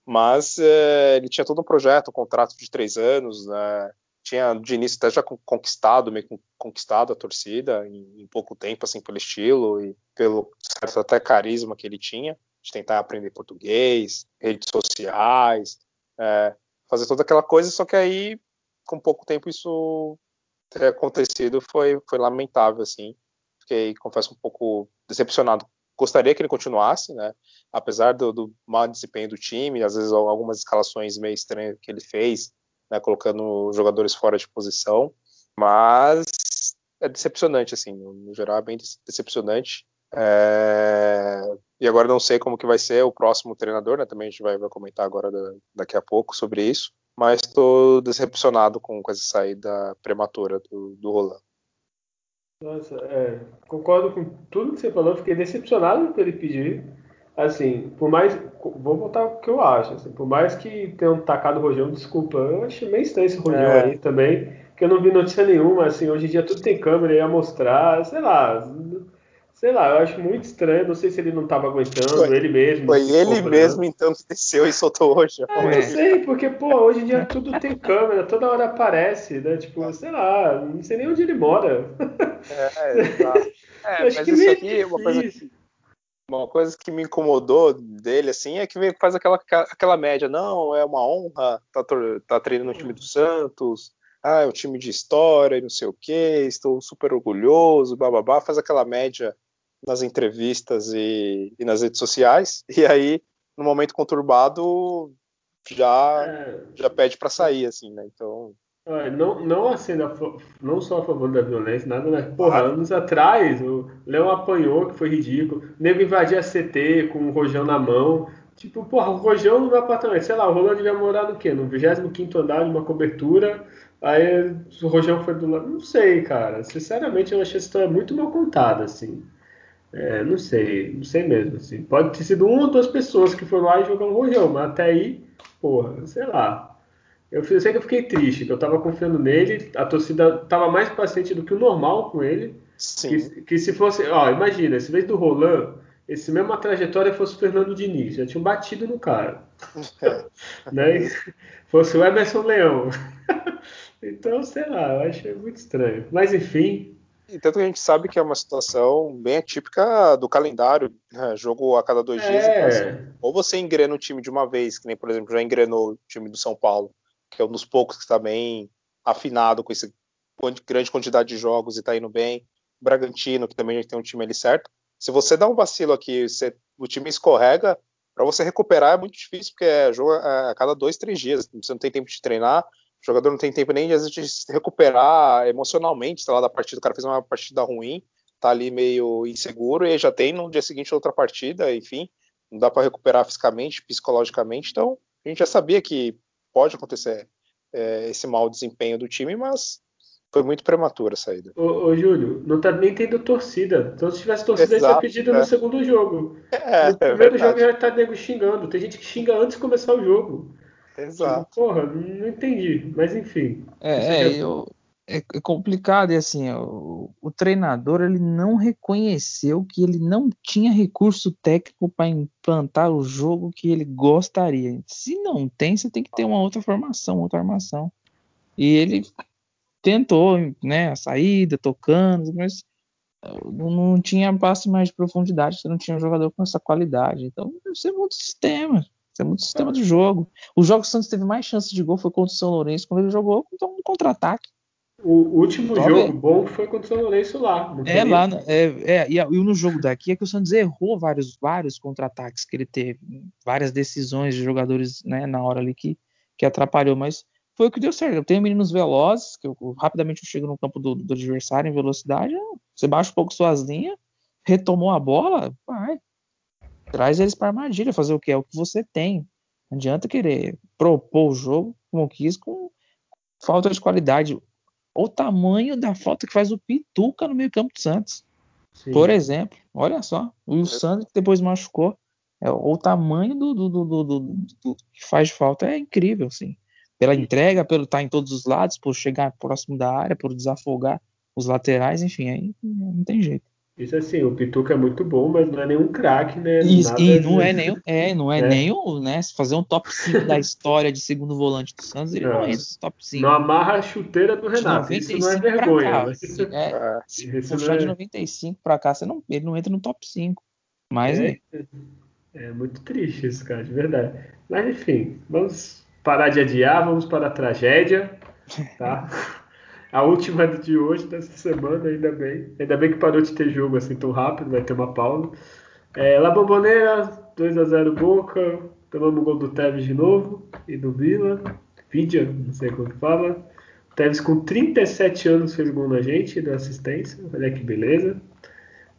Mas é, ele tinha todo um projeto, um contrato de três anos, né, tinha de início até já conquistado, meio conquistado a torcida em, em, pouco tempo, assim, pelo estilo e pelo certo até carisma que ele tinha, de tentar aprender português, redes sociais, é, fazer toda aquela coisa, só que aí, com pouco tempo, isso ter acontecido foi, foi lamentável, assim. Fiquei, confesso, um pouco decepcionado. Gostaria que ele continuasse, né? Apesar do, do mau desempenho do time, às vezes algumas escalações meio estranhas que ele fez, né? Colocando jogadores fora de posição, mas é decepcionante, assim, no geral é bem decepcionante. É... E agora não sei como que vai ser o próximo treinador, né? Também a gente vai, vai comentar agora da, daqui a pouco sobre isso. Mas estou decepcionado com, com essa saída prematura do, do Roland. Nossa, é, concordo com tudo que você falou, fiquei decepcionado por ele pedir. Assim, por mais. Vou voltar o que eu acho. Assim, por mais que tenham tacado o Rojão, desculpa, eu achei meio estranho esse Rojão é. aí também, que eu não vi notícia nenhuma. Assim, hoje em dia tudo tem câmera, ia mostrar, sei lá. Sei lá, eu acho muito estranho. Não sei se ele não estava aguentando, foi, ele mesmo. Foi ele mesmo, então, que desceu e soltou hoje. É, não sei, porque, pô, hoje em dia tudo tem câmera, toda hora aparece, né? Tipo, sei lá, não sei nem onde ele mora. É, exato. É, mas isso aqui, uma coisa, uma coisa que me incomodou dele, assim, é que faz aquela, aquela média. Não, é uma honra tá, tá treinando no time do Santos. Ah, é um time de história, não sei o que, estou super orgulhoso, bababá, faz aquela média nas entrevistas e, e, nas redes sociais, e aí, no momento conturbado, já, é. já pede para sair, assim, né? Então. Não, não, assim, não só a favor da violência, nada, mas, porra, anos atrás, o Leão apanhou, que foi ridículo. O nego invadia a CT com o rojão na mão. Tipo, porra, o rojão no meu apartamento, sei lá, o Rolando devia morar no quê? No 25 andar de uma cobertura. Aí o rojão foi do lado. Não sei, cara. Sinceramente, eu achei essa história muito mal contada, assim. É, não sei, não sei mesmo, assim. Pode ter sido uma ou duas pessoas que foram lá e jogaram um rojão, mas até aí, porra, sei lá. Eu sei que eu fiquei triste, que eu tava confiando nele, a torcida tava mais paciente do que o normal com ele. Sim. Que, que se fosse, ó, imagina, se vez do Roland, esse mesma trajetória fosse o Fernando Diniz, já tinham batido no cara. É. né? Fosse o Emerson Leão. então, sei lá, eu acho muito estranho. Mas enfim. E tanto que a gente sabe que é uma situação bem atípica do calendário, né? jogo a cada dois é. dias. Então, assim, ou você engrena o time de uma vez, que nem, por exemplo, já engrenou o time do São Paulo que é um dos poucos que está bem afinado com essa grande quantidade de jogos e está indo bem. Bragantino, que também já tem um time ali certo. Se você dá um vacilo aqui, você, o time escorrega, para você recuperar é muito difícil, porque é jogo a cada dois, três dias. Você não tem tempo de treinar, o jogador não tem tempo nem de, de se recuperar emocionalmente, sei lá, da partida. O cara fez uma partida ruim, tá ali meio inseguro, e já tem no dia seguinte outra partida, enfim, não dá para recuperar fisicamente, psicologicamente. Então, a gente já sabia que pode acontecer é, esse mau desempenho do time, mas foi muito prematura a saída. Ô, ô Júlio, não tá nem tendo torcida. Então, se tivesse torcida, Exato, ele tinha pedido é. no segundo jogo. É, no é primeiro é jogo já tá nego xingando. Tem gente que xinga antes de começar o jogo. Exato. Tipo, porra, não entendi. Mas enfim. É, é eu, é, é complicado e assim, o, o, treinador ele não reconheceu que ele não tinha recurso técnico para implantar o jogo que ele gostaria. Se não tem, você tem que ter uma outra formação, outra armação. E ele tentou, né, a saída, tocando, mas não tinha passe mais de profundidade, você não tinha um jogador com essa qualidade. Então, deve ser muito sistema. Isso é muito sistema do jogo. O jogo Santos teve mais chances de gol foi contra o São Lourenço quando ele jogou então, um contra-ataque. O último jogo ver. bom foi contra o São Lourenço lá. É, lá, é, é, e, e no jogo daqui é que o Santos errou vários, vários contra-ataques que ele teve, várias decisões de jogadores né, na hora ali que, que atrapalhou, mas foi o que deu certo. Eu tenho meninos velozes, que eu, rapidamente eu chego no campo do, do adversário em velocidade, você baixa um pouco suas linhas, retomou a bola, vai. Traz eles para armadilha, fazer o que é o que você tem. Não adianta querer propor o jogo como quis com falta de qualidade o tamanho da falta que faz o Pituca no meio campo do Santos. Sim. Por exemplo, olha só, o Will Santos que depois machucou. É, o tamanho do, do, do, do, que faz falta é incrível, assim. Pela entrega, pelo estar tá em todos os lados, por chegar próximo da área, por desafogar os laterais, enfim, aí não tem jeito. Isso assim, o Pituca é muito bom, mas não é nenhum craque, né? Isso, e não é nem, é, não é, é. nem o, né? Se fazer um top 5 da história de segundo volante do Santos, ele não, não entra no top 5. Não amarra a chuteira do Renato, isso não é vergonha. Cá, mas... é, é, se puxar é... de 95 pra cá, você não, ele não entra no top 5. Mas é, é, é muito triste isso, cara, de verdade. Mas enfim, vamos parar de adiar, vamos para a tragédia, tá? A última de hoje, dessa semana, ainda bem. Ainda bem que parou de ter jogo assim tão rápido, vai ter uma pausa. É, La Bombonera, 2x0 Boca. Tomamos o gol do Tevez de novo e do Vila. Vidia, não sei como fala. O Tevez com 37 anos fez gol na gente, da assistência. Olha que beleza.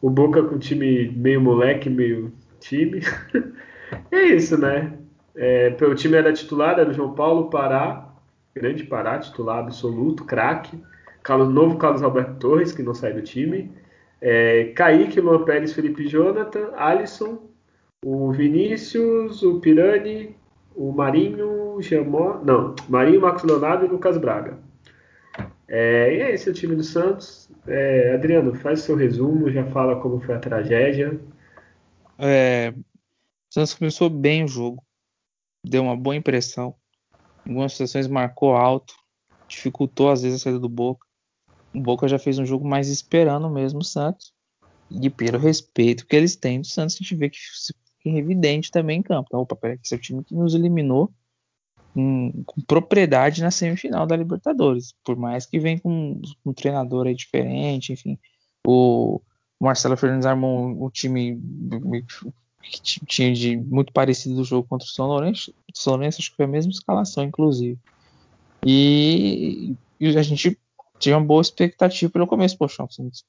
O Boca com time meio moleque, meio time. é isso, né? É, o time era titular, era o João Paulo, Pará, grande Pará, titular absoluto, craque. Novo Carlos Alberto Torres, que não sai do time. É, Kaique, Luan Pérez, Felipe Jonathan, Alisson, o Vinícius, o Pirani, o Marinho, Jamó, não, Marinho, Marcos Leonardo e Lucas Braga. É, e é esse o time do Santos. É, Adriano, faz seu resumo, já fala como foi a tragédia. É, o Santos começou bem o jogo, deu uma boa impressão algumas situações marcou alto, dificultou às vezes a saída do Boca. O Boca já fez um jogo mais esperando mesmo o Santos. E pelo respeito que eles têm do Santos, a gente vê que é evidente também em campo. Então, opa, peraí, esse é o time que nos eliminou com, com, propriedade na semifinal da Libertadores. Por mais que venha com um treinador aí diferente, enfim. O Marcelo Fernandes armou um time que tinha de muito parecido do jogo contra o São Lourenço. O São Lourenço acho que foi a mesma escalação, inclusive. E, e a gente tinha uma boa expectativa pelo começo, poxa,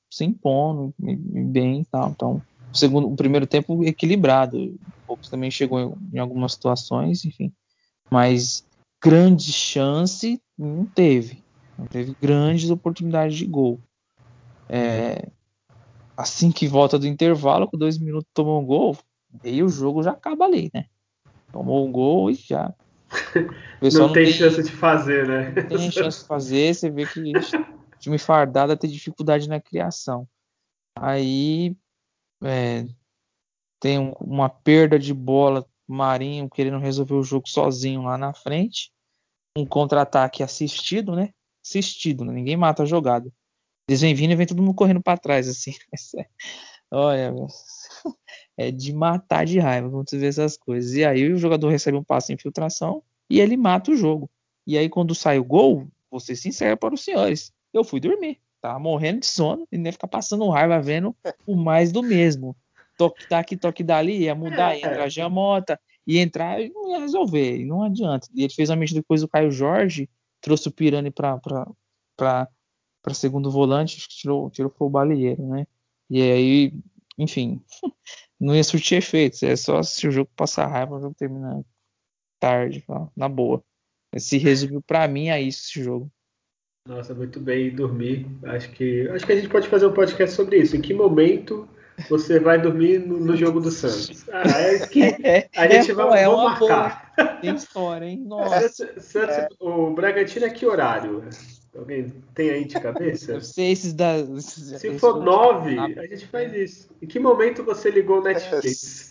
se impondo bem e tal. Então, o, segundo, o primeiro tempo equilibrado. O Hawks também chegou em, em algumas situações, enfim. Mas grande chance não teve. Não teve grandes oportunidades de gol. É, assim que volta do intervalo, com dois minutos tomou um gol, aí o jogo já acaba ali, né? Tomou um gol e já. não, não tem, tem, chance de fazer, né? Não tem chance de fazer, você vê que time fardado tem dificuldade na criação. Aí é, tem um, uma perda de bola, Marinho querendo resolver o jogo sozinho lá na frente. Um contra-ataque assistido, né? Assistido, né? ninguém mata a jogada. Eles vêm vindo e vem todo mundo correndo para trás, assim. Olha, é de matar de raiva quando você vê essas coisas. E aí o jogador recebe um passe em infiltração e ele mata o jogo. E aí quando sai o gol, vou ser sincero para os senhores, eu fui dormir. Tava morrendo de sono e nem ficar passando raiva vendo o mais do mesmo. Toque daqui, toque dali, ia mudar, ia entrar Giamota, ia entrar e não ia resolver, e não adianta. E ele fez a medida depois do Caio Jorge, trouxe o Pirani para para segundo volante, tirou, tirou o Balieiro, né? E aí, enfim, não ia surtir efeitos, é só se o jogo passar raiva, o jogo termina tarde, na boa. Se resumiu para mim a isso esse jogo. Nossa, muito bem dormir. Acho que acho que a gente pode fazer um podcast sobre isso. Em que momento você vai dormir no, no jogo do Santos? Ah, é que é, a gente é, vai é marcar. Boa. Tem história, hein? Nossa. Santos, é. O Bragantino é que horário? Alguém tem aí de cabeça? Eu sei esses da. Esses, Se for nove, a gente faz isso. Em que momento você ligou o Netflix?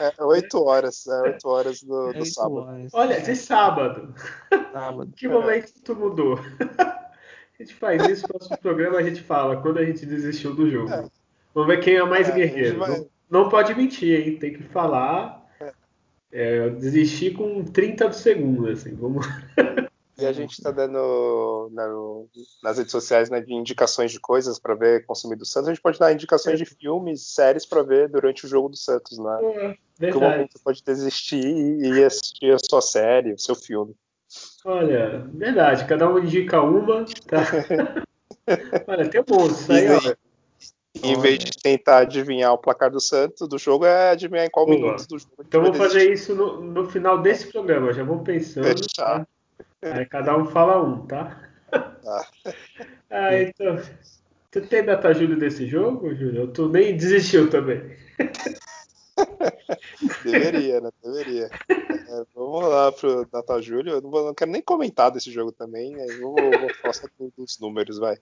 É, oito horas, é oito horas do, do sábado. Horas. Olha, de sábado. Sábado. que momento tu mudou? a gente faz isso, no próximo programa a gente fala quando a gente desistiu do jogo. É. Vamos ver quem é mais é, guerreiro. Vai... Não, não, pode mentir, hein? Tem que falar. É, eu desisti com 30 segundos, assim. Vamos. E a gente está dando na, nas redes sociais né, de indicações de coisas para ver consumido do Santos. A gente pode dar indicações de filmes, séries para ver durante o jogo do Santos, né? É, momento você pode desistir e assistir a sua série, o seu filme. Olha, verdade. Cada um indica uma. Tá? Olha, tem bom isso aí. Em vez de tentar adivinhar o placar do Santos do jogo, é adivinhar em qual Boa. minuto do jogo. Então vou fazer isso no, no, final desse programa. Já vou pensando. Tá? Aí cada um fala um, tá? Ah, ah então. Tu tem data Júlio desse jogo, Júlio? Tu nem desistiu também. Deveria, né? Deveria. É, vamos lá pro Data Júlio. Eu não, vou, não, quero nem comentar desse jogo também. Eu vou, vou falar só dos números, vai.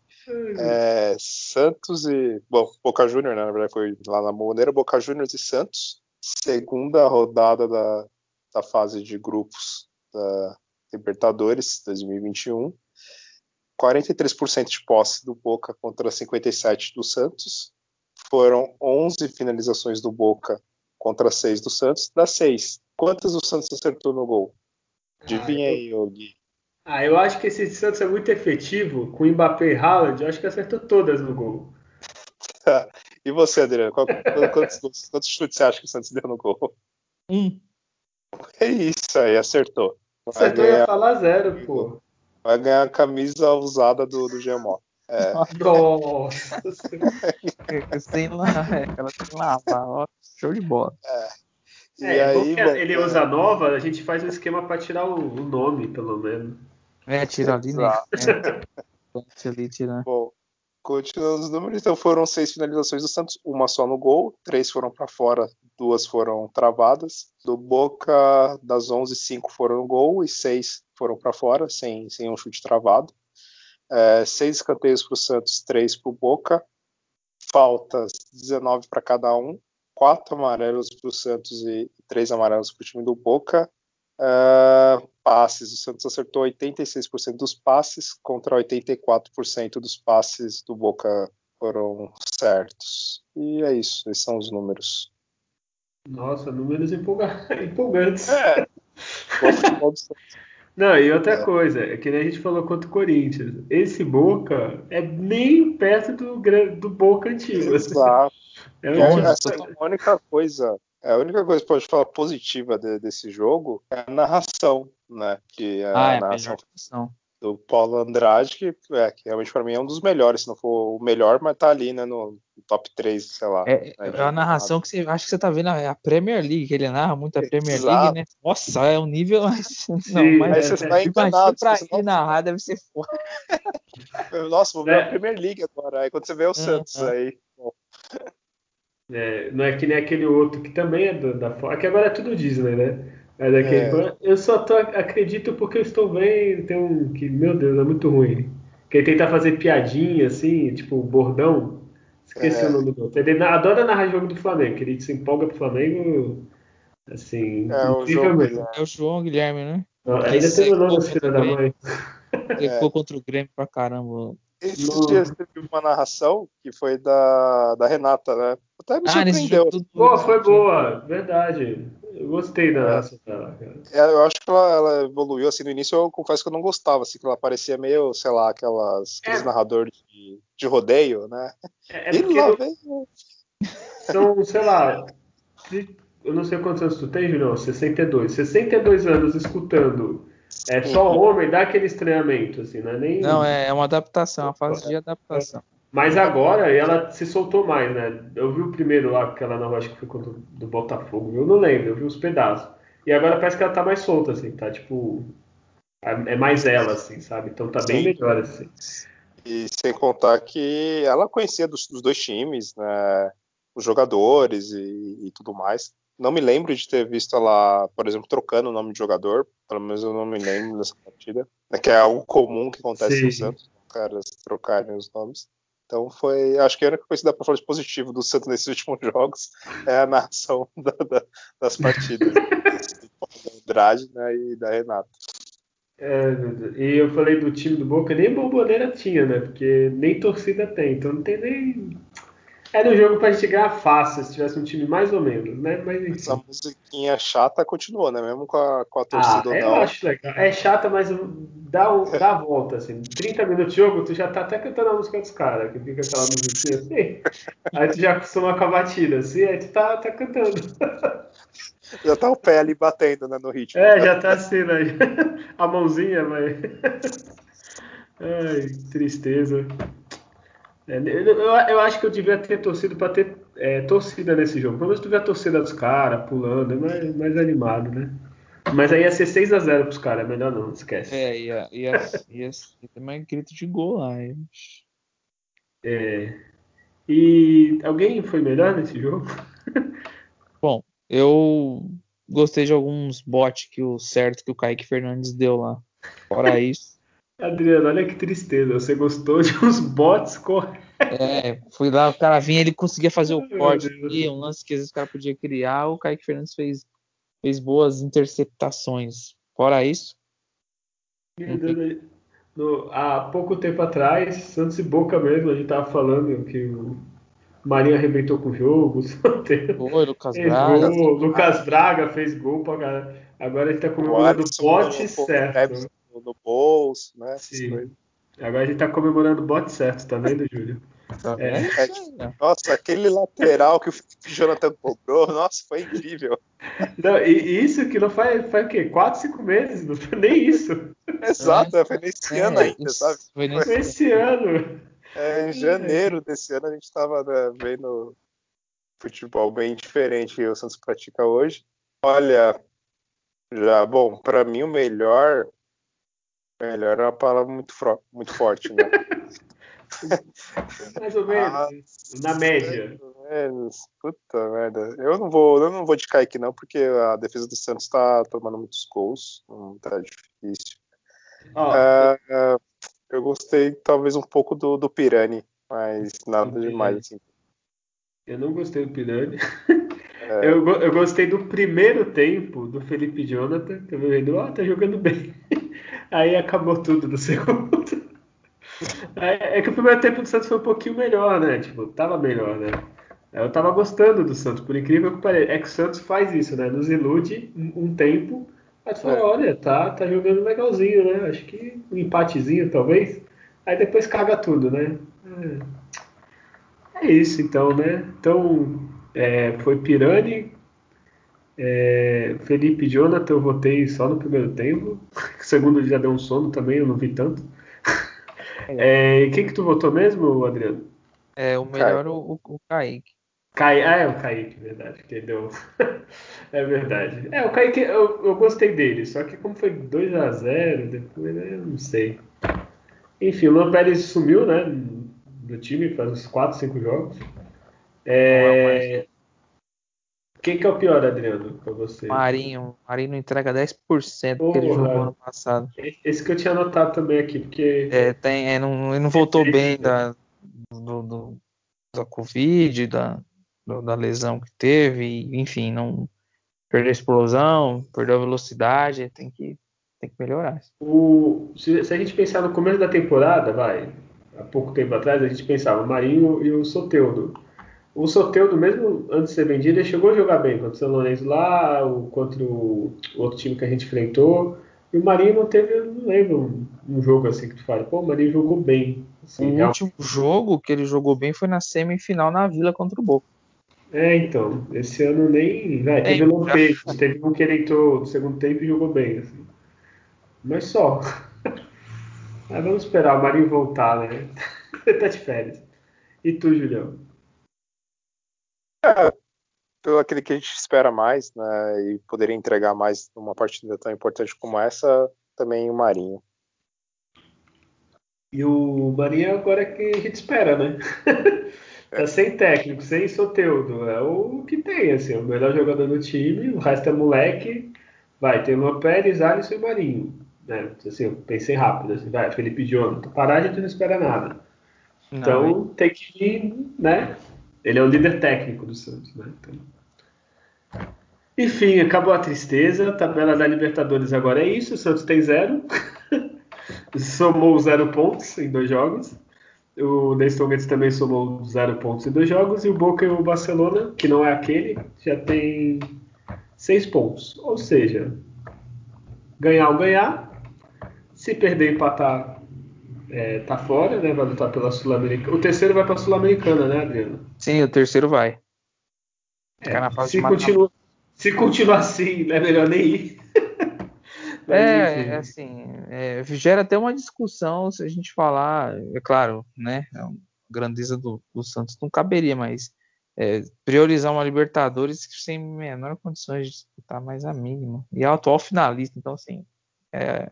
É, Santos e. Bom, Boca Júnior, né? Na verdade, foi lá na Moneira, Boca Juniors e Santos. Segunda rodada da, da fase de grupos da, Libertadores 2021. 43% de posse do Boca contra 57% do Santos. Foram 11 finalizações do Boca contra 6 do Santos. Das 6, quantas o Santos acertou no gol? Adivinha ah, aí, eu... Gui. Ah, eu acho que esse Santos é muito efetivo com o Mbappé e Haaland. Eu acho que acertou todas no gol. e você, Adriano? Quantos, quantos, chutes você acha que o Santos deu no gol? Um. É isso aí, acertou. Você ganhar... ia falar zero, pô. Vai ganhar a camisa usada do, do GMO. É. Nossa! sem lá, ela tem lá, ó, show de bola. É. E é, aí, bom, ele é... usa nova, a gente faz um esquema para tirar o, o, nome, pelo menos. É, tira ali, né? É. ali, tirar. Bom, continuando os números, então foram seis finalizações do Santos, uma só no gol, três foram para fora duas foram travadas. Do Boca, das 11, cinco foram no gol e seis foram para fora, sem, sem um chute travado. É, seis escanteios para o Santos, três para o Boca. Faltas 19 para cada um. Quatro amarelos para o Santos e três amarelos para o time do Boca. É, passes, o Santos acertou 86% dos passes contra 84% dos passes do Boca foram certos. E é isso, esses são os números. Nossa, números empolgantes. É. Não, e outra é. coisa, é que nem a gente falou contra o Corinthians. Esse Boca é nem perto do, do Boca antigo. Exato. É um é, essa é a única coisa É, a única coisa que pode falar positiva de, desse jogo é a narração, né? Que é ah, a é narração narração. Do Paulo Andrade, que, é, que realmente para mim é um dos melhores, se não for o melhor, mas tá ali, né, no, top 3, sei lá. É, né, é a narração que você acha que você tá vendo, é a Premier League, que ele narra muito a Premier Exato. League, né? Nossa, é um nível. não, mas aí você é, imagina pra ele narrar, deve ser foda. Nossa, vou ver é. a Premier League agora. Aí quando você vê o Santos aí. É, não é que nem aquele outro que também é do, da Fox, que agora é tudo Disney, né? É daquele é. Eu só tô, acredito porque eu estou vendo, tem um que, meu Deus, é muito ruim. Que ele tenta fazer piadinha, assim, tipo, bordão. Esqueci é. o nome do outro. Ele adora narrar jogo do Flamengo, que ele se empolga pro Flamengo, assim, é o, João é o João Guilherme, né? Não, ainda tem o nome filho da mãe. Ele ficou contra o Grêmio pra caramba. Esses no... dias teve uma narração que foi da, da Renata, né? Até me ah, surpreendeu. Tudo... Pô, foi boa, verdade. Eu gostei da narração é. dela, cara. É, eu acho que ela, ela, evoluiu, assim, no início eu confesso que eu não gostava, assim, que ela parecia meio, sei lá, aquelas, aqueles é. narradores de, de rodeio, né? É, é e lá vem... São, sei lá, eu não sei quantos anos tu tem, Julião, 62. 62 anos escutando é só homem, dá aquele estranhamento, assim, não é nem. Não, é, é uma adaptação, uma fase de adaptação. Mas agora ela se soltou mais, né? Eu vi o primeiro lá, que ela não acho que foi contra do Botafogo, eu não lembro, eu vi os pedaços. E agora parece que ela tá mais solta, assim, tá tipo. É mais ela, assim, sabe? Então tá bem Sim. melhor, assim. E sem contar que ela conhecia dos, dos dois times, né? Os jogadores e, e tudo mais. Não me lembro de ter visto ela, por exemplo, trocando o nome de jogador. Pelo menos eu não me lembro dessa partida. É que é algo comum que acontece Sim. no Santos, caras trocarem os nomes. Então foi, acho que a única coisa que dá para falar de positivo do Santos nesses últimos jogos é a narração da, da, das partidas do Andrade né, e da Renata. É, e eu falei do time do Boca, nem bomboneira tinha, né? Porque nem torcida tem, então não tem nem era um jogo pra gente ganhar fácil se tivesse um time mais ou menos, né? Mas enfim. Essa musiquinha chata continua, né? Mesmo com a, com a torcida ah, eu acho legal. É chata, mas dá, o, dá a volta, assim. 30 minutos de jogo, tu já tá até cantando a música dos caras, que fica aquela musiquinha assim. Aí tu já acostuma com a batida, assim, aí tu tá, tá cantando. Já tá o pé ali batendo, né, no ritmo. É, já tá assim, né? A mãozinha, mas. Ai, tristeza. É, eu, eu, acho que eu devia ter torcido para ter é, torcida nesse jogo. Pelo menos tu vê a torcida dos caras pulando, é mais, mais animado, né? Mas aí ia ser 6x0 pros caras, é melhor não, esquece. É, ia, ia, ia, ter mais grito de gol lá. É. E alguém foi melhor nesse jogo? Bom, eu gostei de alguns bots que o certo que o Kaique Fernandes deu lá. Fora isso. Adriano, olha que tristeza. Você gostou de uns bots corretos. É, fui lá, o cara vinha, ele conseguia fazer o corte aqui, um lance que às vezes o cara podia criar. O Kaique Fernandes fez, fez boas interceptações. Fora isso. No, há pouco tempo atrás, Santos e Boca mesmo, a gente tava falando que o Marinho arrebentou com o jogo. Foi, Lucas Braga. Gol, Lucas Braga fez gol pra galera. Agora ele tá comemorando o bote certo no bolso, né? Sim. Agora a gente tá comemorando o bote certo, tá vendo, Júlio? Tá é. É, nossa, aquele lateral que o Jonathan cobrou, nossa, foi incrível. Não, e isso que não faz, faz o quê? 4, 5 meses? Não foi nem isso. Exato, é. foi nesse é, ano ainda, sabe? Foi nesse, foi esse ano. É, em janeiro desse ano a gente tava né, vendo futebol bem diferente que o Santos pratica hoje. Olha, já, bom, para mim o melhor Melhor é uma palavra muito, muito forte, né? Mais ou menos. Ah, na média. Menos. Puta merda. Eu não vou, eu não vou de Kaique, não, porque a defesa do Santos está tomando muitos gols. Não tá difícil. Oh, eu gostei, talvez, um pouco do, do Pirani, mas nada demais, assim. Eu não gostei do Pirani. É. Eu, eu gostei do primeiro tempo do Felipe Jonathan, que eu vendo, oh, tá jogando bem. Aí acabou tudo no segundo. É, é, que o primeiro tempo do Santos foi um pouquinho melhor, né? Tipo, tava melhor, né? Eu tava gostando do Santos, por incrível que pareça. É que o Santos faz isso, né? Nos ilude um, tempo, mas fala, é. olha, tá, tá jogando legalzinho, né? Acho que um empatezinho, talvez. Aí depois caga tudo, né? É, é isso, então, né? Então, é, foi Pirani, É, Felipe Jonathan, eu votei só no primeiro tempo. O segundo já deu um sono também, eu não vi tanto. É, quem que tu votou mesmo, Adriano? É, o melhor o, o Kaique. Cai... Ah, é o Kaique, verdade. Que deu... é verdade. É, o Kaique, eu, eu gostei dele, só que como foi 2 a 0 depois, né, eu não sei. Enfim, o Luan Pérez sumiu, né, do time, faz uns 4, 5 jogos. É... Quem que é o pior, Adriano, pra você? Marinho. Marinho entrega 10% Porra. que ele jogou ano passado. Esse que eu tinha anotado também aqui, porque... É, tem, é, não, ele não voltou bem da, do, do, da Covid, da, da lesão que teve, enfim, não perdeu a explosão, perdeu a velocidade, tem que, tem que melhorar. O, se, se, a gente pensar no começo da temporada, vai, há pouco tempo atrás, a gente pensava o Marinho e o Soteudo. O Soteudo, mesmo antes de ser vendido, ele chegou a jogar bem contra o São Lourenço lá, o, contra o, outro time que a gente enfrentou. E o Marinho não teve, não lembro, um, jogo assim que tu fala, pô, o Marinho jogou bem. Assim, o real... último jogo que ele jogou bem foi na semifinal na Vila contra o Boca. É, então, esse ano nem. Vai, teve um peito, teve um que ele entrou no segundo tempo e jogou bem, assim. Mas só. Mas vamos esperar o Marinho voltar, né? tá de férias. E tu, Julião? É, pelo aquele que a gente espera mais, né? E poderia entregar mais numa partida tão importante como essa, também o Marinho. E o Marinho agora é que a gente espera, né? Tá sem técnico, sem Soteudo. É o que tem, assim, o melhor jogador do time, o resto é moleque. Vai, tem Luan Pérez, Alisson e Marinho. Né? Assim, eu pensei rápido, assim, vai, Felipe Jonathan. Parar a gente não espera nada. Não, então tem que ir, né? Ele é o líder técnico do Santos, né? Então... Enfim, acabou a tristeza. A tabela da Libertadores agora é isso. O Santos tem zero. Somou zero pontos em dois jogos. O Nestor Mendes também somou zero pontos em dois jogos. E o Boca e o Barcelona, que não é aquele, já tem seis pontos. Ou seja, ganhar ou ganhar. Se perder empatar, é, tá fora, né? Vai lutar pela Sul-Americana. O terceiro vai para a Sul-Americana, né, Adriano? Sim, o terceiro vai. É, se, continua, se continuar assim, é melhor nem ir. É, é, assim, é, gera até uma discussão se a gente falar, é claro, né? A grandeza do, do Santos não caberia, mas é, priorizar uma Libertadores sem menor condições de disputar mais a mínima. E é o atual finalista, então assim, é,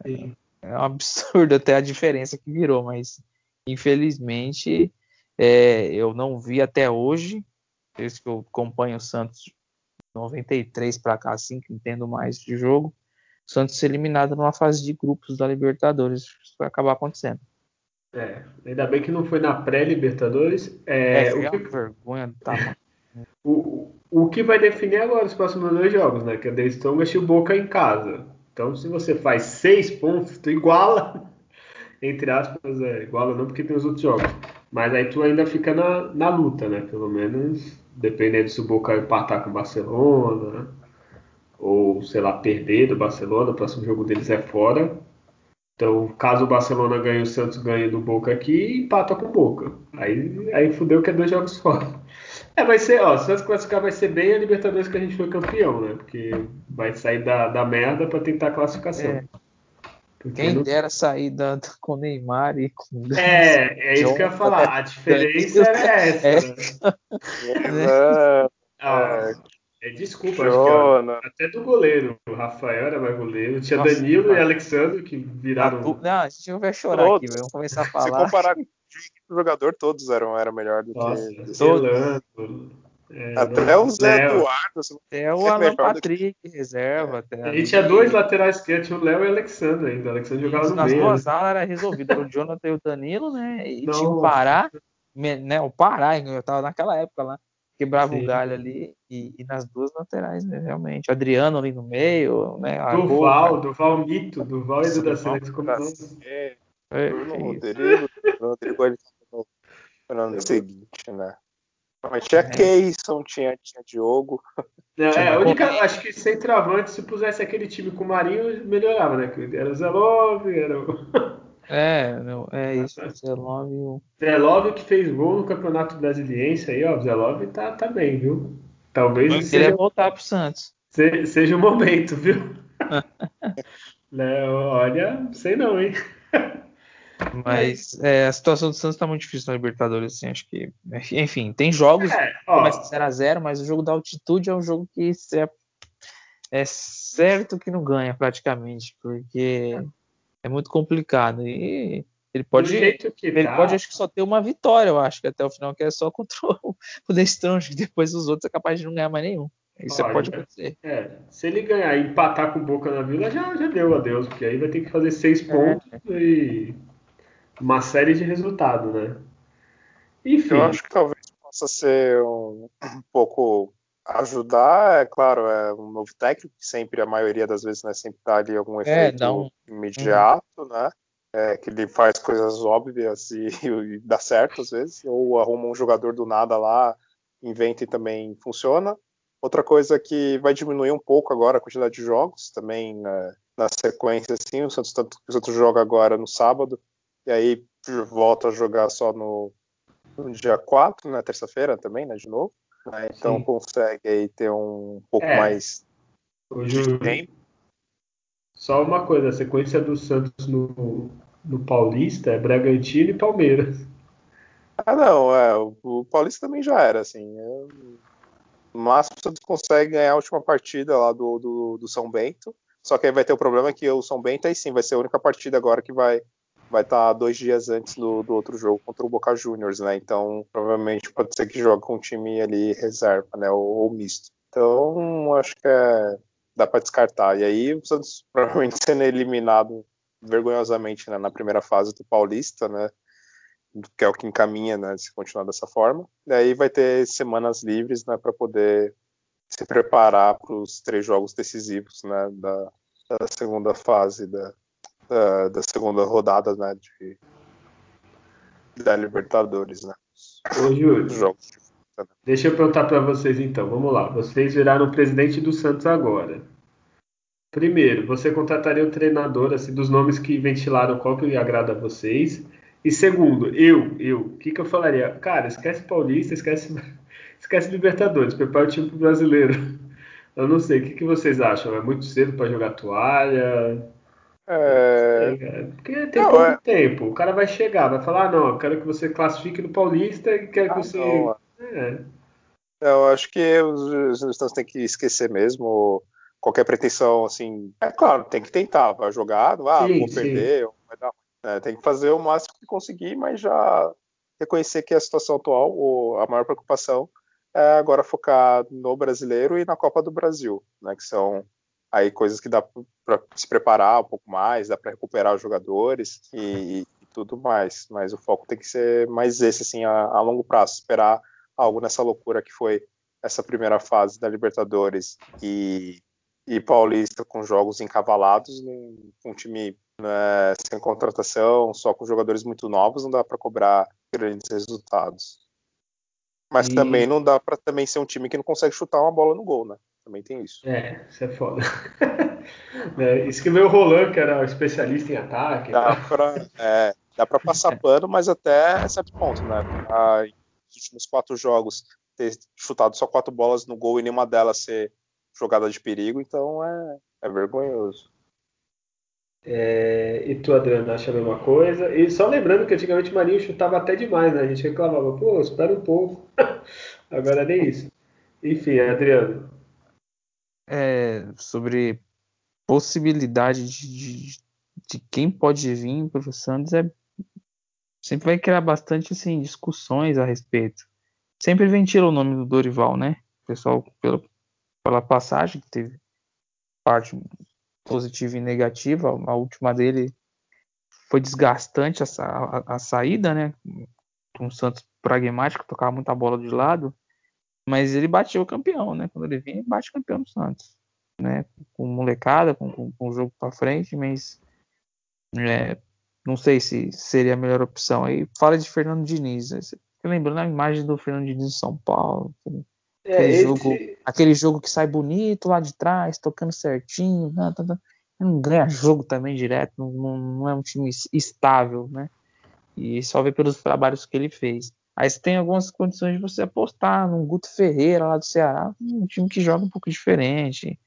é um absurdo até a diferença que virou, mas infelizmente é, eu não vi até hoje, desde que eu acompanho o Santos 93 para cá, assim, que entendo mais de jogo, Santos ser eliminado numa fase de grupos da Libertadores. Isso vai acabar acontecendo. É, ainda bem que não foi na pré-Libertadores. É, é o que... vergonha tá, o, o que vai definir agora os próximos dois jogos, né? Que é The Strongest e o Boca em casa. Então, se você faz seis pontos, tu iguala, entre aspas, é, iguala não porque tem os outros jogos. Mas aí tu ainda fica na, na luta, né? Pelo menos, dependendo se o Boca empatar com o Barcelona, ou sei lá, perder do Barcelona, o próximo jogo deles é fora. Então, caso o Barcelona ganhe, o Santos ganhe do Boca aqui, empata com o Boca. Aí, aí fudeu que é dois jogos fora. É, vai ser, ó, se Santos classificar vai ser bem a Libertadores que a gente foi campeão, né? Porque vai sair da, da merda para tentar a classificação. É. Quem não... dera sair da, com o Neymar e com É, é isso que eu ia falar. A diferença é essa. É. Né? É. Ah, é, desculpa, acho que, ó, até do goleiro. O Rafael era mais goleiro. Tinha Nossa, Danilo cara. e Alexandre que viraram. Não, a gente vai chorar todos. aqui, vamos começar a falar. Se comparar jogador, todos eram era melhor do Nossa, que. Todos. É, até o Zé Léo. Eduardo. Até o Alan Patrick, que... reserva. Até a gente tinha dois laterais esquerdos, o Léo e o Alexandre ainda. O Alexandre jogava no Nas meio. Nas duas né? alas era resolvido. o Jonathan e o Danilo, né? E Não. tinha o Pará. Né, o Pará, eu tava naquela época lá quebrava Sim. o galho ali e, e, nas duas laterais, né, realmente. Adriano ali no meio, né? Duval, Duval Mito, Duval e Duda como É, é Bruno Rodrigo, Rodrigo ele no ano seguinte, né? Mas tinha é. Keyson, tinha, tinha Diogo. É, é, a única, acho que sem travante, se pusesse aquele time com o Marinho, melhorava, né? Era o Zelov, era o. É, não, é isso. Zelov. O Zelov que fez gol no Campeonato Brasiliense aí, ó. Zelov tá, tá bem, viu? Talvez ele seja... voltar pro Santos. Se, seja o momento, viu? né, olha, sei não, hein? Mas é, a situação do Santos tá muito difícil na Libertadores, assim, acho que. Enfim, tem jogos é, que começa 0x0, mas o jogo da altitude é um jogo que é, é certo que não ganha praticamente, porque é muito complicado. E ele pode. ele tá... pode, acho que só ter uma vitória, eu acho, que até o final, que é só contra o Destrão, que depois os outros é capaz de não ganhar mais nenhum. Isso Olha, pode acontecer. É, se ele ganhar e empatar com Boca na Vila, já, já deu adeus, porque aí vai ter que fazer seis é. pontos e uma série de resultados, né? Enfim. Eu acho que talvez possa ser um, um pouco ajudar, é claro, é um novo técnico, que sempre, a maioria das vezes, né, sempre tá ali algum é, efeito é, um... imediato, uhum. né? É, que ele faz coisas óbvias e, e, dá certo às vezes, ou arruma um jogador do nada lá, inventa e também funciona. Outra coisa que vai diminuir um pouco agora a quantidade de jogos, também né, na sequência, assim, o Santos, tanto, o Santos joga agora no sábado, e aí volta a jogar só no, no dia 4, na terça-feira também, né, de novo. Né, então Sim. consegue aí ter um pouco é. mais de tempo. Só uma coisa, a sequência do Santos no, no Paulista é Bragantino e Palmeiras. Ah, não, é, o, o Paulista também já era, assim. É, no máximo, o Santos consegue ganhar a última partida lá do, do, do São Bento. Só que aí vai ter o problema que o São Bento aí sim vai ser a única partida agora que vai vai estar tá dois dias antes do, do, outro jogo contra o Boca Juniors, né? Então, provavelmente pode ser que jogue com um time ali reserva, né? Ou, ou misto. Então, acho que é, dá para descartar. E aí, o Santos provavelmente sendo eliminado vergonhosamente né, na primeira fase do Paulista, né? Que é o que encaminha, né? Se continuar dessa forma. E aí vai ter semanas livres, né? Para poder se preparar para os três jogos decisivos, né? Da, da segunda fase da, da, da segunda rodada né, de, da Libertadores, né? Ô, Júlio, jogos né? deixa eu perguntar para vocês então. Vamos lá. Vocês viraram presidente do Santos agora. Primeiro, você contrataria o treinador, assim, dos nomes que ventilaram, qual que agrada a vocês? E segundo, eu, eu, o que, que eu falaria? Cara, esquece Paulista, esquece, esquece Libertadores, prepara o time pro brasileiro. Eu não sei, o que, que vocês acham? É muito cedo para jogar toalha? É... Porque tem não, pouco é... tempo. O cara vai chegar, vai falar, ah, não, eu quero que você classifique no Paulista e quero ah, que você. Não. É. Eu acho que os Estados têm que esquecer mesmo qualquer pretensão, assim. É claro, tem que tentar, vai jogar, ah, sim, vou perder, vai dar. É, tem que fazer o máximo que conseguir, mas já reconhecer que a situação atual, ou a maior preocupação, é agora focar no brasileiro e na Copa do Brasil, né? Que são aí coisas que dá para se preparar um pouco mais, dá para recuperar os jogadores e, e, tudo mais. Mas o foco tem que ser mais esse, assim, a, a, longo prazo, esperar algo nessa loucura que foi essa primeira fase da Libertadores e, e Paulista com jogos encavalados, com um time né, sem contratação, só com jogadores muito novos, não dá para cobrar grandes resultados. Mas e... também não dá para também ser um time que não consegue chutar uma bola no gol, né? Também tem isso. É, isso é foda. é, isso que meu Roland, que era especialista em ataque. Dá pra, é, dá pra passar pano, mas até certo ponto, né? Pra, nos últimos quatro jogos ter chutado só quatro bolas no gol e nenhuma delas ser jogada de perigo, então é, é vergonhoso. É, e tu, Adriano, acha a mesma coisa? E só lembrando que antigamente o Marinho chutava até demais, né? A gente reclamava, pô, espera um pouco. Agora nem isso. Enfim, Adriano, é, sobre possibilidade de, de, de, quem pode vir para o Santos é sempre vai criar bastante assim discussões a respeito. Sempre ventila o nome do Dorival, né? Pessoal pela, pela passagem que teve parte positiva e negativa, a última dele foi desgastante a, a, a saída, né? Um Santos pragmático, tocava muita bola de lado mas ele batia o campeão, né? Quando ele vinha, bate campeão do Santos, né? Com molecada, com, com, com o jogo para frente, mas é, não sei se seria a melhor opção. Aí fala de Fernando Diniz, né? Lembrando a imagem do Fernando Diniz em São Paulo, é, aquele, esse... jogo, aquele jogo que sai bonito lá de trás, tocando certinho, tá, tá, tá. não ganha jogo também direto, não, não, não é um time estável, né? E só vê pelos trabalhos que ele fez. Aí você tem algumas condições de você apostar num Guto Ferreira lá do Ceará, um time que joga um pouco diferente.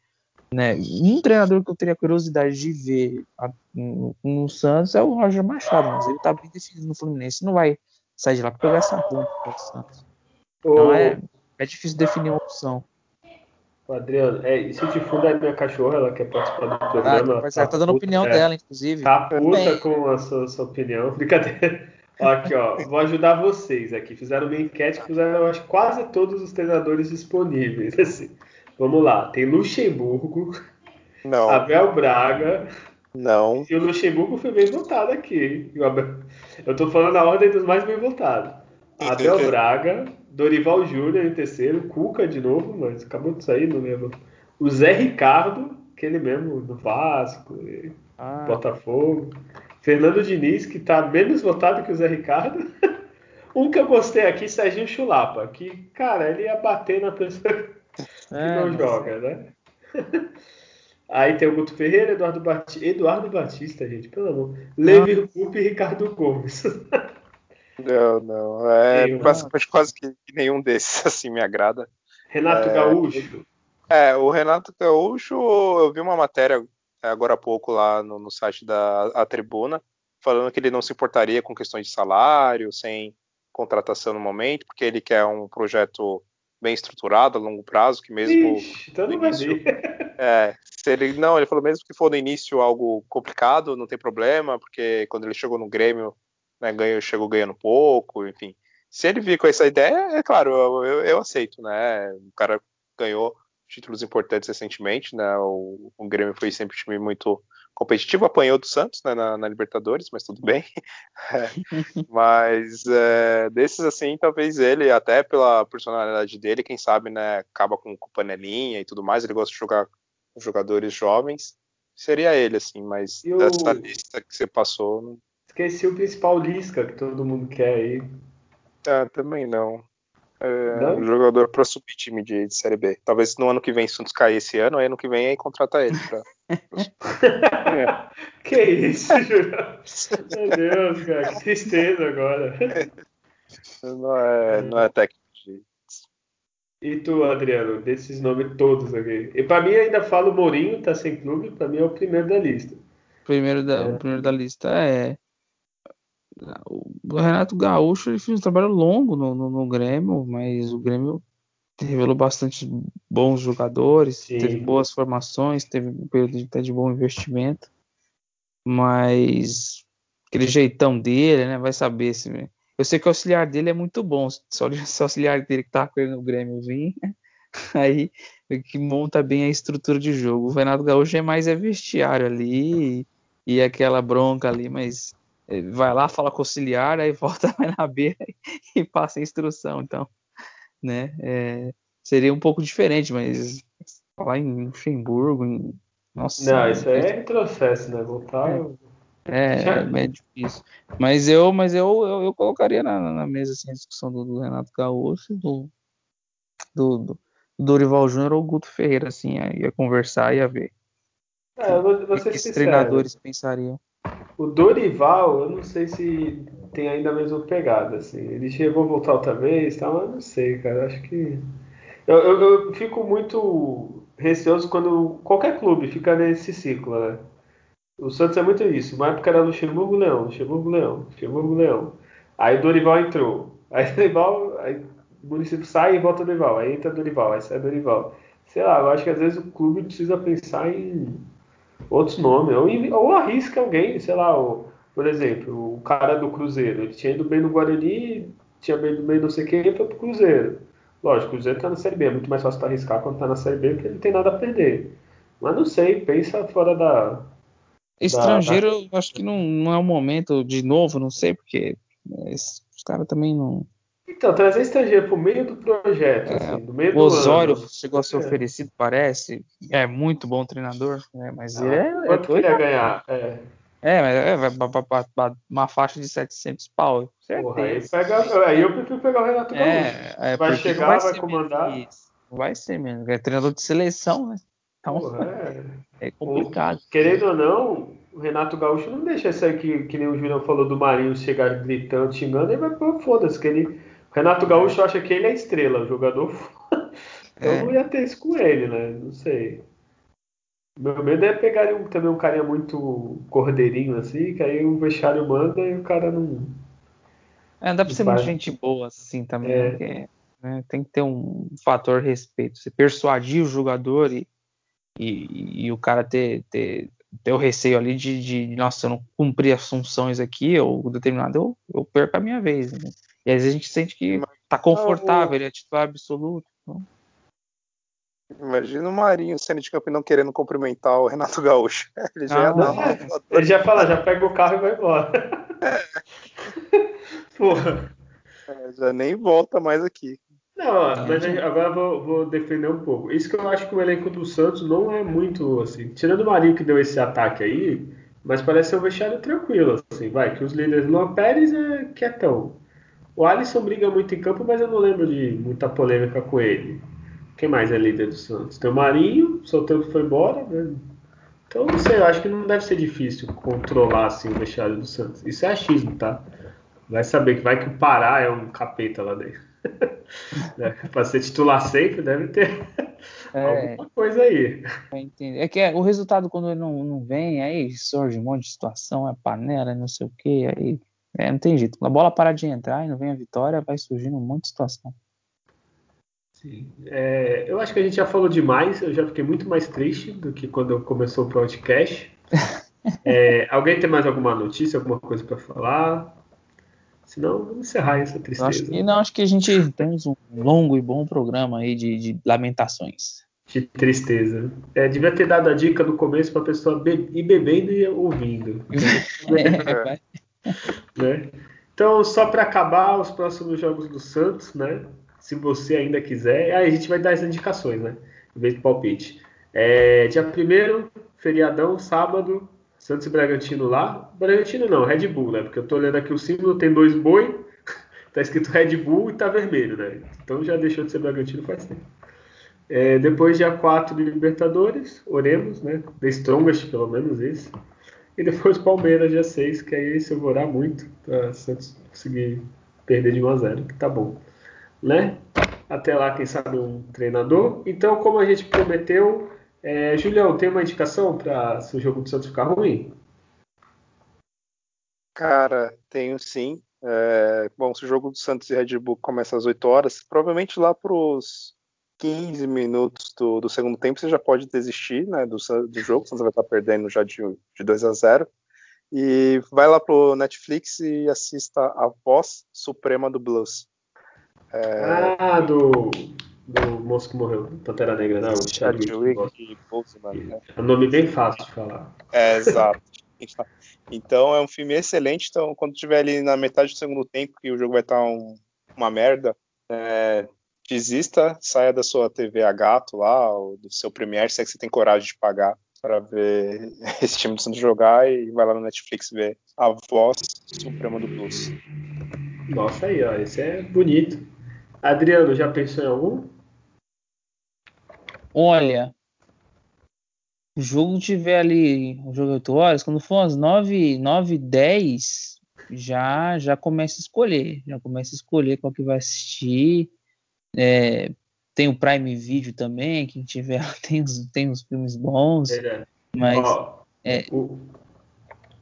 Né? Um treinador que eu teria curiosidade de ver no, no Santos é o Roger Machado, mas ele tá bem definido no Fluminense, não vai sair de lá para pegar essa bomba pro Santos. Então é, é difícil definir uma opção. Adriano, é, e se te funda a minha cachorra, ela quer participar do programa. Ah, tá, tá dando puta, opinião é, dela, inclusive. Tá puta com a sua, sua opinião. Brincadeira. Aqui, ó, vou ajudar vocês aqui. Fizeram uma enquete, fizeram, eu acho, quase todos os treinadores disponíveis. Assim. Vamos lá, tem Luxemburgo, Não. Abel Braga. Não. E o Luxemburgo foi bem votado aqui. Eu tô falando a ordem dos mais bem votados. Abel Braga, Dorival Júnior em terceiro, Cuca de novo, mas acabou de sair, não lembro. O Zé Ricardo, aquele mesmo do Vasco, ah. Botafogo. Fernando Diniz, que tá menos votado que o Zé Ricardo. um que eu gostei aqui, Serginho Chulapa, que, cara, ele ia bater na pessoa que é, não joga, né? Aí tem o Guto Ferreira, Eduardo, Batista, Eduardo Batista, gente, pelo amor. Levi Coupe e Ricardo Gomes. Não, não. É Sim, basicamente não. quase que nenhum desses assim me agrada. Renato é, Gaúcho. É, o Renato Gaúcho, eu vi uma matéria agora há pouco lá no, no site da a Tribuna, falando que ele não se importaria com questões de salário, sem contratação no momento, porque ele quer um projeto bem estruturado a longo prazo, que mesmo Ixi, então início, é, se ele não, ele falou mesmo que for no início algo complicado, não tem problema, porque quando ele chegou no Grêmio né, ganho, chegou ganhando pouco, enfim. Se ele vir com essa ideia, é claro, eu, eu, eu aceito, né? O cara ganhou títulos importantes recentemente, né? O, o, Grêmio foi sempre um time muito competitivo, apanhou do Santos né, na, na Libertadores, mas tudo bem. É, mas é, desses assim, talvez ele, até pela personalidade dele, quem sabe, né, acaba com, com panelinha e tudo mais. Ele gosta de jogar com jogadores jovens. Seria ele, assim, mas e dessa o... lista que você passou, Esqueci o principal Lisca que todo mundo quer aí. Ah, também não. É? Um jogador para subir time de, de, Série B. Talvez no ano que vem Santos cair esse ano, aí ano que vem aí contrata ele. Pra... é. Que isso, Júlio? Meu Deus, cara, que tristeza agora. Não é, não é técnico de. E tu, Adriano, desses nomes todos aqui. E para mim ainda falo Mourinho, tá sem clube, para mim é o primeiro da lista. Primeiro da, é. O primeiro da lista é o Renato Gaúcho ele fez um trabalho longo no, no, no Grêmio, mas o Grêmio revelou bastante bons jogadores, Sim. teve boas formações, teve um período de, até de bom investimento, mas aquele jeitão dele, né? Vai saber se. Eu sei que o auxiliar dele é muito bom, só o auxiliar dele que tá com ele no Grêmio vir, aí que monta bem a estrutura de jogo. O Renato Gaúcho é mais é vestiário ali e, e aquela bronca ali, mas vai lá, fala com o auxiliar, aí volta, vai na beira e passa a instrução. Então, né, é, seria um pouco diferente, mas falar em Luxemburgo, em... nossa. Não, isso aí é retrocesso, né? Voltar. É, é, é, difícil. Mas eu, mas eu, eu, eu colocaria na, na, mesa assim, a discussão do, do Renato Gaúcho, do, do, do Dorival Júnior ou Guto Ferreira, assim, ia conversar e ia ver. É, eu vou, vou ser os treinadores pensariam. O Dorival, eu não sei se tem ainda a mesma pegada, assim. Ele chegou a voltar outra vez, tá? mas não sei, cara. Acho que. Eu, eu, eu, fico muito receoso quando qualquer clube fica nesse ciclo, né? O Santos é muito isso. Uma época era Luxemburgo Leão, Luxemburgo Leão, Luxemburgo Leão. Aí o Dorival entrou. Aí Dorival, aí o município sai e volta Dorival. Aí entra Dorival, aí sai Dorival. Sei lá, eu acho que às vezes o clube precisa pensar em outros nomes, ou, ou arrisca alguém, sei lá, ou, por exemplo, o cara do Cruzeiro, ele tinha ido bem no Guarani, tinha ido bem não sei quem, foi pro Cruzeiro. Lógico, o Cruzeiro tá na Série B, é muito mais fácil para arriscar quando tá na Série B, porque ele não tem nada a perder. Mas não sei, pensa fora da. Estrangeiro, da, da... acho que não, não é o momento de novo, não sei, porque os caras também não. Então, trazer estrangeiro pro meio do projeto, é, assim, do meio o Osório chegou a ser é. oferecido, parece. É muito bom treinador, né? mas ah, ele é. Quanto é ele ia ganhar? É. É, mas é, uma faixa de 700 pau. Porra, aí, pega, aí eu prefiro pegar o Renato Gaúcho. É, é vai chegar, vai, vai comandar. Vai ser mesmo. É treinador de seleção, né? Então, Porra, é. é complicado. Querendo ou não, o Renato Gaúcho não deixa isso aí que, que nem o Julião falou do Marinho chegar gritando, xingando, ele vai pôr foda-se, que ele Renato Gaúcho acha que ele é estrela, o jogador. então é. não ia ter isso com ele, né? Não sei. Meu medo é pegar um, também um carinha muito cordeirinho assim, que aí o vestiário manda e o cara não. É, dá pra ser muito gente boa assim também, É. né? Porque, né, tem que ter um fator respeito. Você persuadir o jogador e, e, e o cara ter, ter, ter o receio ali de, de, nossa, eu não cumprir as funções aqui, ou determinado, eu, eu perco a minha vez. né? E às vezes a gente sente que tá confortável, ele é titular absoluto. então- Imagina o Marinho sendo de campo e não querendo cumprimentar o Renato Gaúcho. Ele já ia Ah, dar não. uma- Ele já fala, já pega o carro e vai embora. Porra. É, já nem volta mais aqui. Não, É, mas gente. agora eu vou, vou defender um pouco. Isso que eu acho que o elenco do Santos não é muito assim. Tirando o Marinho que deu esse ataque aí, mas parece ser um vestiário tranquilo, assim, vai. Que os líderes. Luan Pérez é quietão. O Alisson briga muito em campo, mas eu não lembro de muita polêmica com ele. Quem mais é líder do Santos? Tem o Marinho, solteiro que foi embora, né? Então, não sei, eu acho que não deve ser difícil controlar assim, o vestiário do Santos. Isso é achismo, tá? Vai saber que vai que o Pará é um capeta lá dentro. né? Pra ser titular sempre, deve ter É, alguma coisa aí. É que é, o resultado, quando ele não, não vem, aí surge um monte de situação, é panela, é não sei o que, aí é, não tem jeito. A bola parar de entrar e não vem a vitória, vai surgindo um monte de situação. Sim. É, eu acho que a gente já falou demais, eu já fiquei muito mais triste do que quando começou o podcast. É, alguém tem mais alguma notícia, alguma coisa para falar? Senão, vamos encerrar essa Eu acho tristeza. que, não, acho que a gente temos um longo e bom programa aí de, de lamentações. De tristeza. É, devia ter dado a dica no começo para a pessoa be ir bebendo e ouvindo. É, né? Então, só para acabar os próximos jogos do Santos, né? Se você ainda quiser, aí a gente vai dar as indicações, né? Em vez de palpite. É, dia 1 feriadão, sábado, Santos e Bragantino lá. Bragantino não, Red Bull, né? Porque eu tô olhando aqui o símbolo, tem dois boi, tá escrito Red Bull e tá vermelho, né? Então já deixou de ser Bragantino faz tempo. É, depois, dia 4 de Libertadores, oremos, né? The Strongest, pelo menos esse. E depois Palmeiras, dia 6, que aí esse eu vou orar muito pra Santos conseguir perder de 1 a 0 que tá bom. Né? Até lá, quem sabe, um treinador. Então, como a gente prometeu, é, Julião, tem uma indicação para se o jogo do Santos ficar ruim? Cara, tenho sim. É, bom, se o jogo do Santos e Red Bull começa às 8 horas, provavelmente lá pros 15 minutos do, do segundo tempo você já pode desistir né, do, do jogo, senão você vai estar perdendo já de, de 2 a 0 E vai lá pro Netflix e assista a voz suprema do Blues. Ah, do, do moço que morreu, Pantera Negra, né? O Chadwick Boseman. Boseman, né? É um nome bem fácil de falar. É, exato. Então é um filme excelente. Então, quando tiver ali na metade do segundo tempo, que o jogo vai estar um- uma merda, é, desista, saia da sua TV a gato lá, ou do seu Premiere, se é que você tem coragem de pagar para ver esse time do Santos jogar e vai lá no Netflix ver a voz suprema do Blues. Nossa, aí, ó, esse é bonito. Adriano, já pensou em algum? Olha, o jogo tiver ali, o jogo 8 horas, quando for às 9, 9 10, já, já começa a escolher. Já começa a escolher qual que vai assistir. É, tem o Prime Video também, quem tiver tem os, tem filmes bons, Verdade. mas Ó, é- o,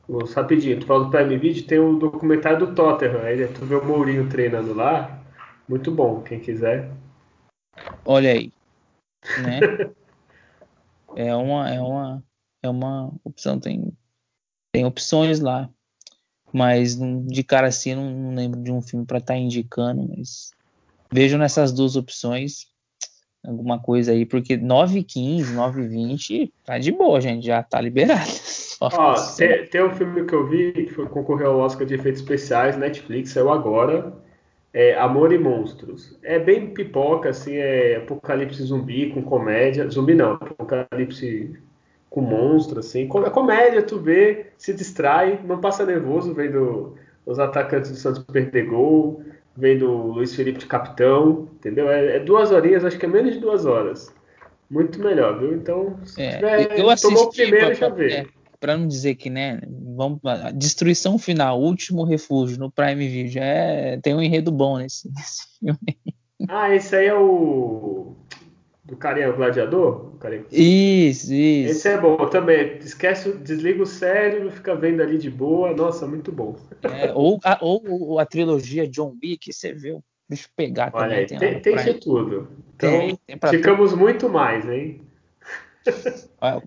o, rapidinho, tu falou do Prime Video, tem o documentário do Tottenham, aí tu vê o Mourinho treinando lá, muito bom, quem quiser. olha aí, né? É uma, é uma, é uma opção, tem, tem opções lá, mas de cara assim não, não lembro de um filme para estar indicando, mas vejo nessas duas opções alguma coisa aí, porque 9h15, 9h20 tá de boa, gente, já tá liberado. Ó, tem, tem um filme que eu vi que foi, concorreu ao Oscar de efeitos especiais, Netflix, saiu agora, é Amor e Monstros. É bem pipoca, assim, é apocalipse zumbi com comédia, zumbi não, apocalipse com monstro, assim, é comédia, tu vê, se distrai, não passa nervoso vendo os atacantes do Santos perder gol, vendo o Luiz Felipe de capitão, entendeu? É, é duas horinhas, acho que é menos de duas horas. Muito melhor, viu? Então, se É, tiver, eu assisti tomou o primeiro, pra- já vê. é, Pra não dizer que, né, vamos, a destruição final, último refúgio no Prime Video, é, tem um enredo bom nesse, nesse filme. Ah, esse aí é o. do carinha gladiador? Carinha... Isso, isso. Esse é bom também. Esquece, desliga o cérebro, fica vendo ali de boa. Nossa, muito bom. É, ou, a, ou a trilogia John Wick, você vê o bicho pegar Olha também. Aí, tem, tem, tem de tudo. Então, tem, tem ficamos tudo. muito mais, hein?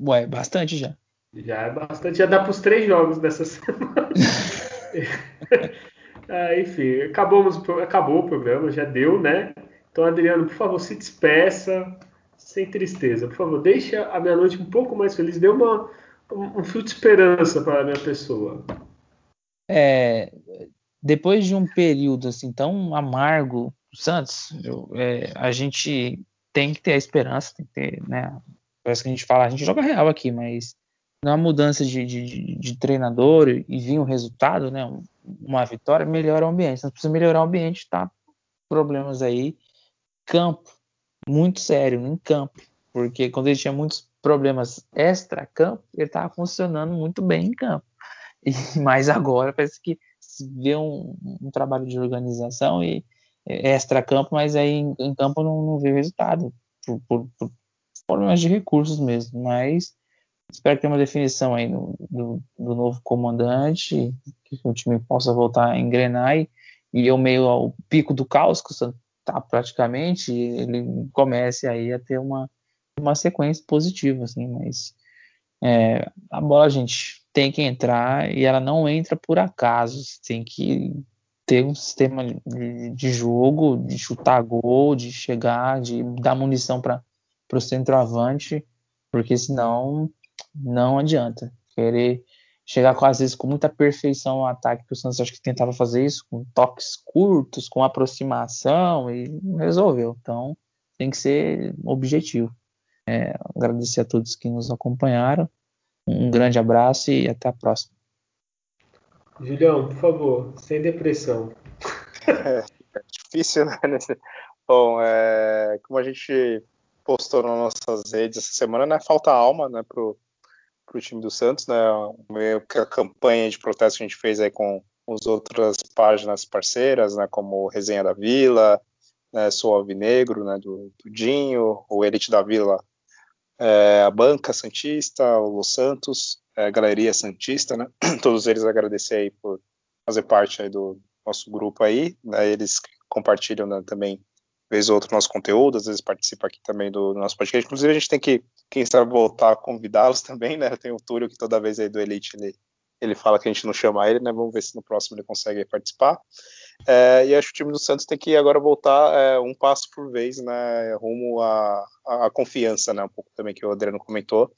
Ué, bastante já. Já é bastante. Já dá para os três jogos dessa semana. ah, enfim, acabamos, acabou o programa, já deu, né? Então, Adriano, por favor, se despeça sem tristeza. Por favor, deixe a minha noite um pouco mais feliz. Dê uma, um, um fio de esperança para a minha pessoa. É, depois de um período assim tão amargo Santos, eu, é, a gente tem que ter a esperança, tem que ter, né? Parece que a gente fala, a gente joga real aqui, mas na mudança de, de, de treinador e vir um resultado, né? Uma vitória, melhora o ambiente. Nós precisamos melhorar o ambiente, tá? Problemas aí, campo, muito sério em campo, porque quando ele tinha muitos problemas extra-campo, ele estava funcionando muito bem em campo. E, mas agora parece que vê um, um trabalho de organização e extra-campo, mas aí em, em campo não, não vê resultado, por, por, por, problemas de recursos mesmo. Mas espero que tenha uma definição aí do, do, do, novo comandante, que o time possa voltar a engrenar e, e eu meio ao pico do caos que o tá praticamente, ele comece aí a ter uma, uma sequência positiva, assim, mas é, a bola, gente, tem que entrar e ela não entra por acaso, tem que ter um sistema de, de jogo, de chutar gol, de chegar, de dar munição para o centroavante, porque senão não adianta. Querer chegar com, às vezes com muita perfeição no ataque, que o Santos acho que tentava fazer isso, com toques curtos, com aproximação, e não resolveu. Então tem que ser objetivo. É, agradecer a todos que nos acompanharam. Um grande abraço e até a próxima. Julião, por favor, sem depressão. É, é difícil, né? Bom, é, como a gente postou nas nossas redes essa semana, né? Falta alma, né? Pro, pro time do Santos, né? Meio que a campanha de protesto que a gente fez aí com as outras páginas parceiras, né? Como Resenha da Vila, né? Sou Alvinegro, né? Do, do Dinho, o Elite da Vila, é, a Banca Santista, o Los Santos, é, Galeria Santista, né? Todos eles agradecer aí por fazer parte aí do nosso grupo aí, né? Eles compartilham né, também vez ou outra nosso conteúdo, às vezes participa aqui também do, do, nosso podcast. Inclusive a gente tem que, quem sabe, voltar a convidá-los também, né? Tem o Túlio que toda vez aí do Elite ele, ele fala que a gente não chama ele, né? Vamos ver se no próximo ele consegue participar. É, e acho que o time do Santos tem que agora voltar é, um passo por vez, né? Rumo à, à confiança, né? Um pouco também que o Adriano comentou.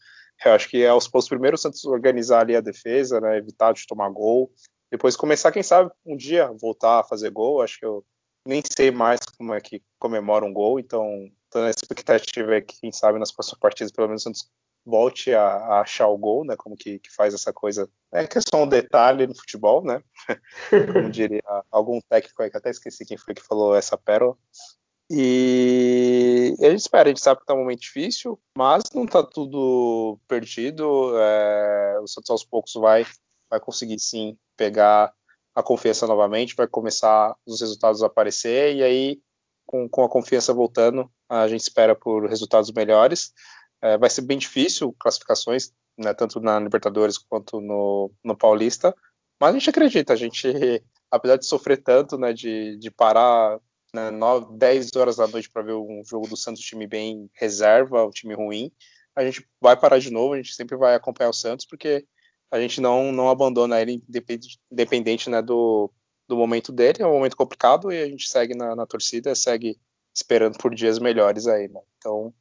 Eu acho que é aos, aos primeiros o Santos organizar ali a defesa, né, evitar de tomar gol, depois começar, quem sabe, um dia voltar a fazer gol. Acho que eu nem sei mais como é que comemora um gol, então tô na expectativa é que, quem sabe, nas próximas partidas, pelo menos o Santos volte a, a, achar o gol, né? Como que, que, faz essa coisa. É que é só um detalhe no futebol, né? Como diria algum técnico aí que até esqueci quem foi que falou essa pérola. E a gente espera, a gente sabe que tá um momento difícil, mas não tá tudo perdido. É, o Santos aos poucos vai, vai conseguir sim pegar a confiança novamente, vai começar os resultados a aparecer, e aí, com, com a confiança voltando, a gente espera por resultados melhores. É, vai ser bem difícil classificações, né, tanto na Libertadores quanto no, no Paulista, mas a gente acredita, a gente, apesar de sofrer tanto, né, de, de parar né, 9, 10 horas da noite para ver um jogo do Santos, time bem reserva, um time ruim, a gente vai parar de novo, a gente sempre vai acompanhar o Santos, porque a gente não, não abandona ele independente, né, do, do momento dele, é um momento complicado e a gente segue na, na torcida, segue esperando por dias melhores aí, né? Então,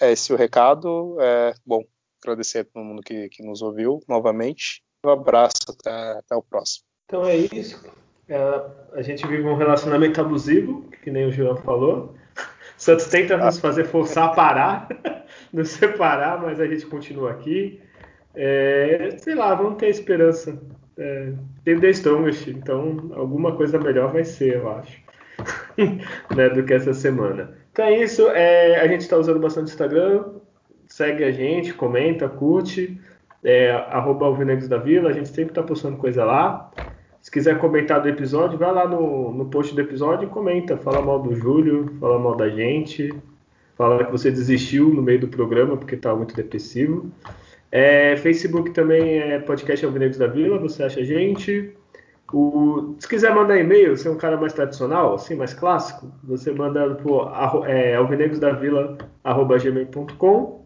é esse o recado. É, bom, agradecer a todo mundo que, que nos ouviu novamente. Um abraço, até, até o próximo. Então é isso. É, a gente vive um relacionamento abusivo, que nem o João falou. Santos tenta nos fazer forçar a parar, nos separar, mas a gente continua aqui. É, sei lá, vamos ter esperança. É, tem The Strongest, então alguma coisa melhor vai ser, eu acho, né, do que essa semana. Então é isso, é, a gente está usando bastante Instagram, segue a gente, comenta, curte, é, arroba da Vila, a gente sempre está postando coisa lá. Se quiser comentar do episódio, vai lá no, no post do episódio e comenta. Fala mal do Júlio, fala mal da gente. Fala que você desistiu no meio do programa porque estava muito depressivo. É, Facebook também é podcast Alvinegros da Vila, você acha a gente. O, se quiser mandar e-mail, ser um cara mais tradicional, assim, mais clássico, você manda para é, alvinegrosdavila.gmail.com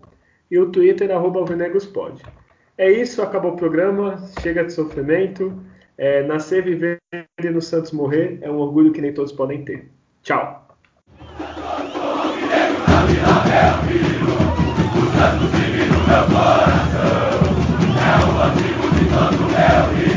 e o Twitter, arroba alvinegrospod. É isso, acabou o programa, chega de sofrimento. É, nascer, viver e no Santos morrer é um orgulho que nem todos podem ter. Tchau coração. É o antigo de é o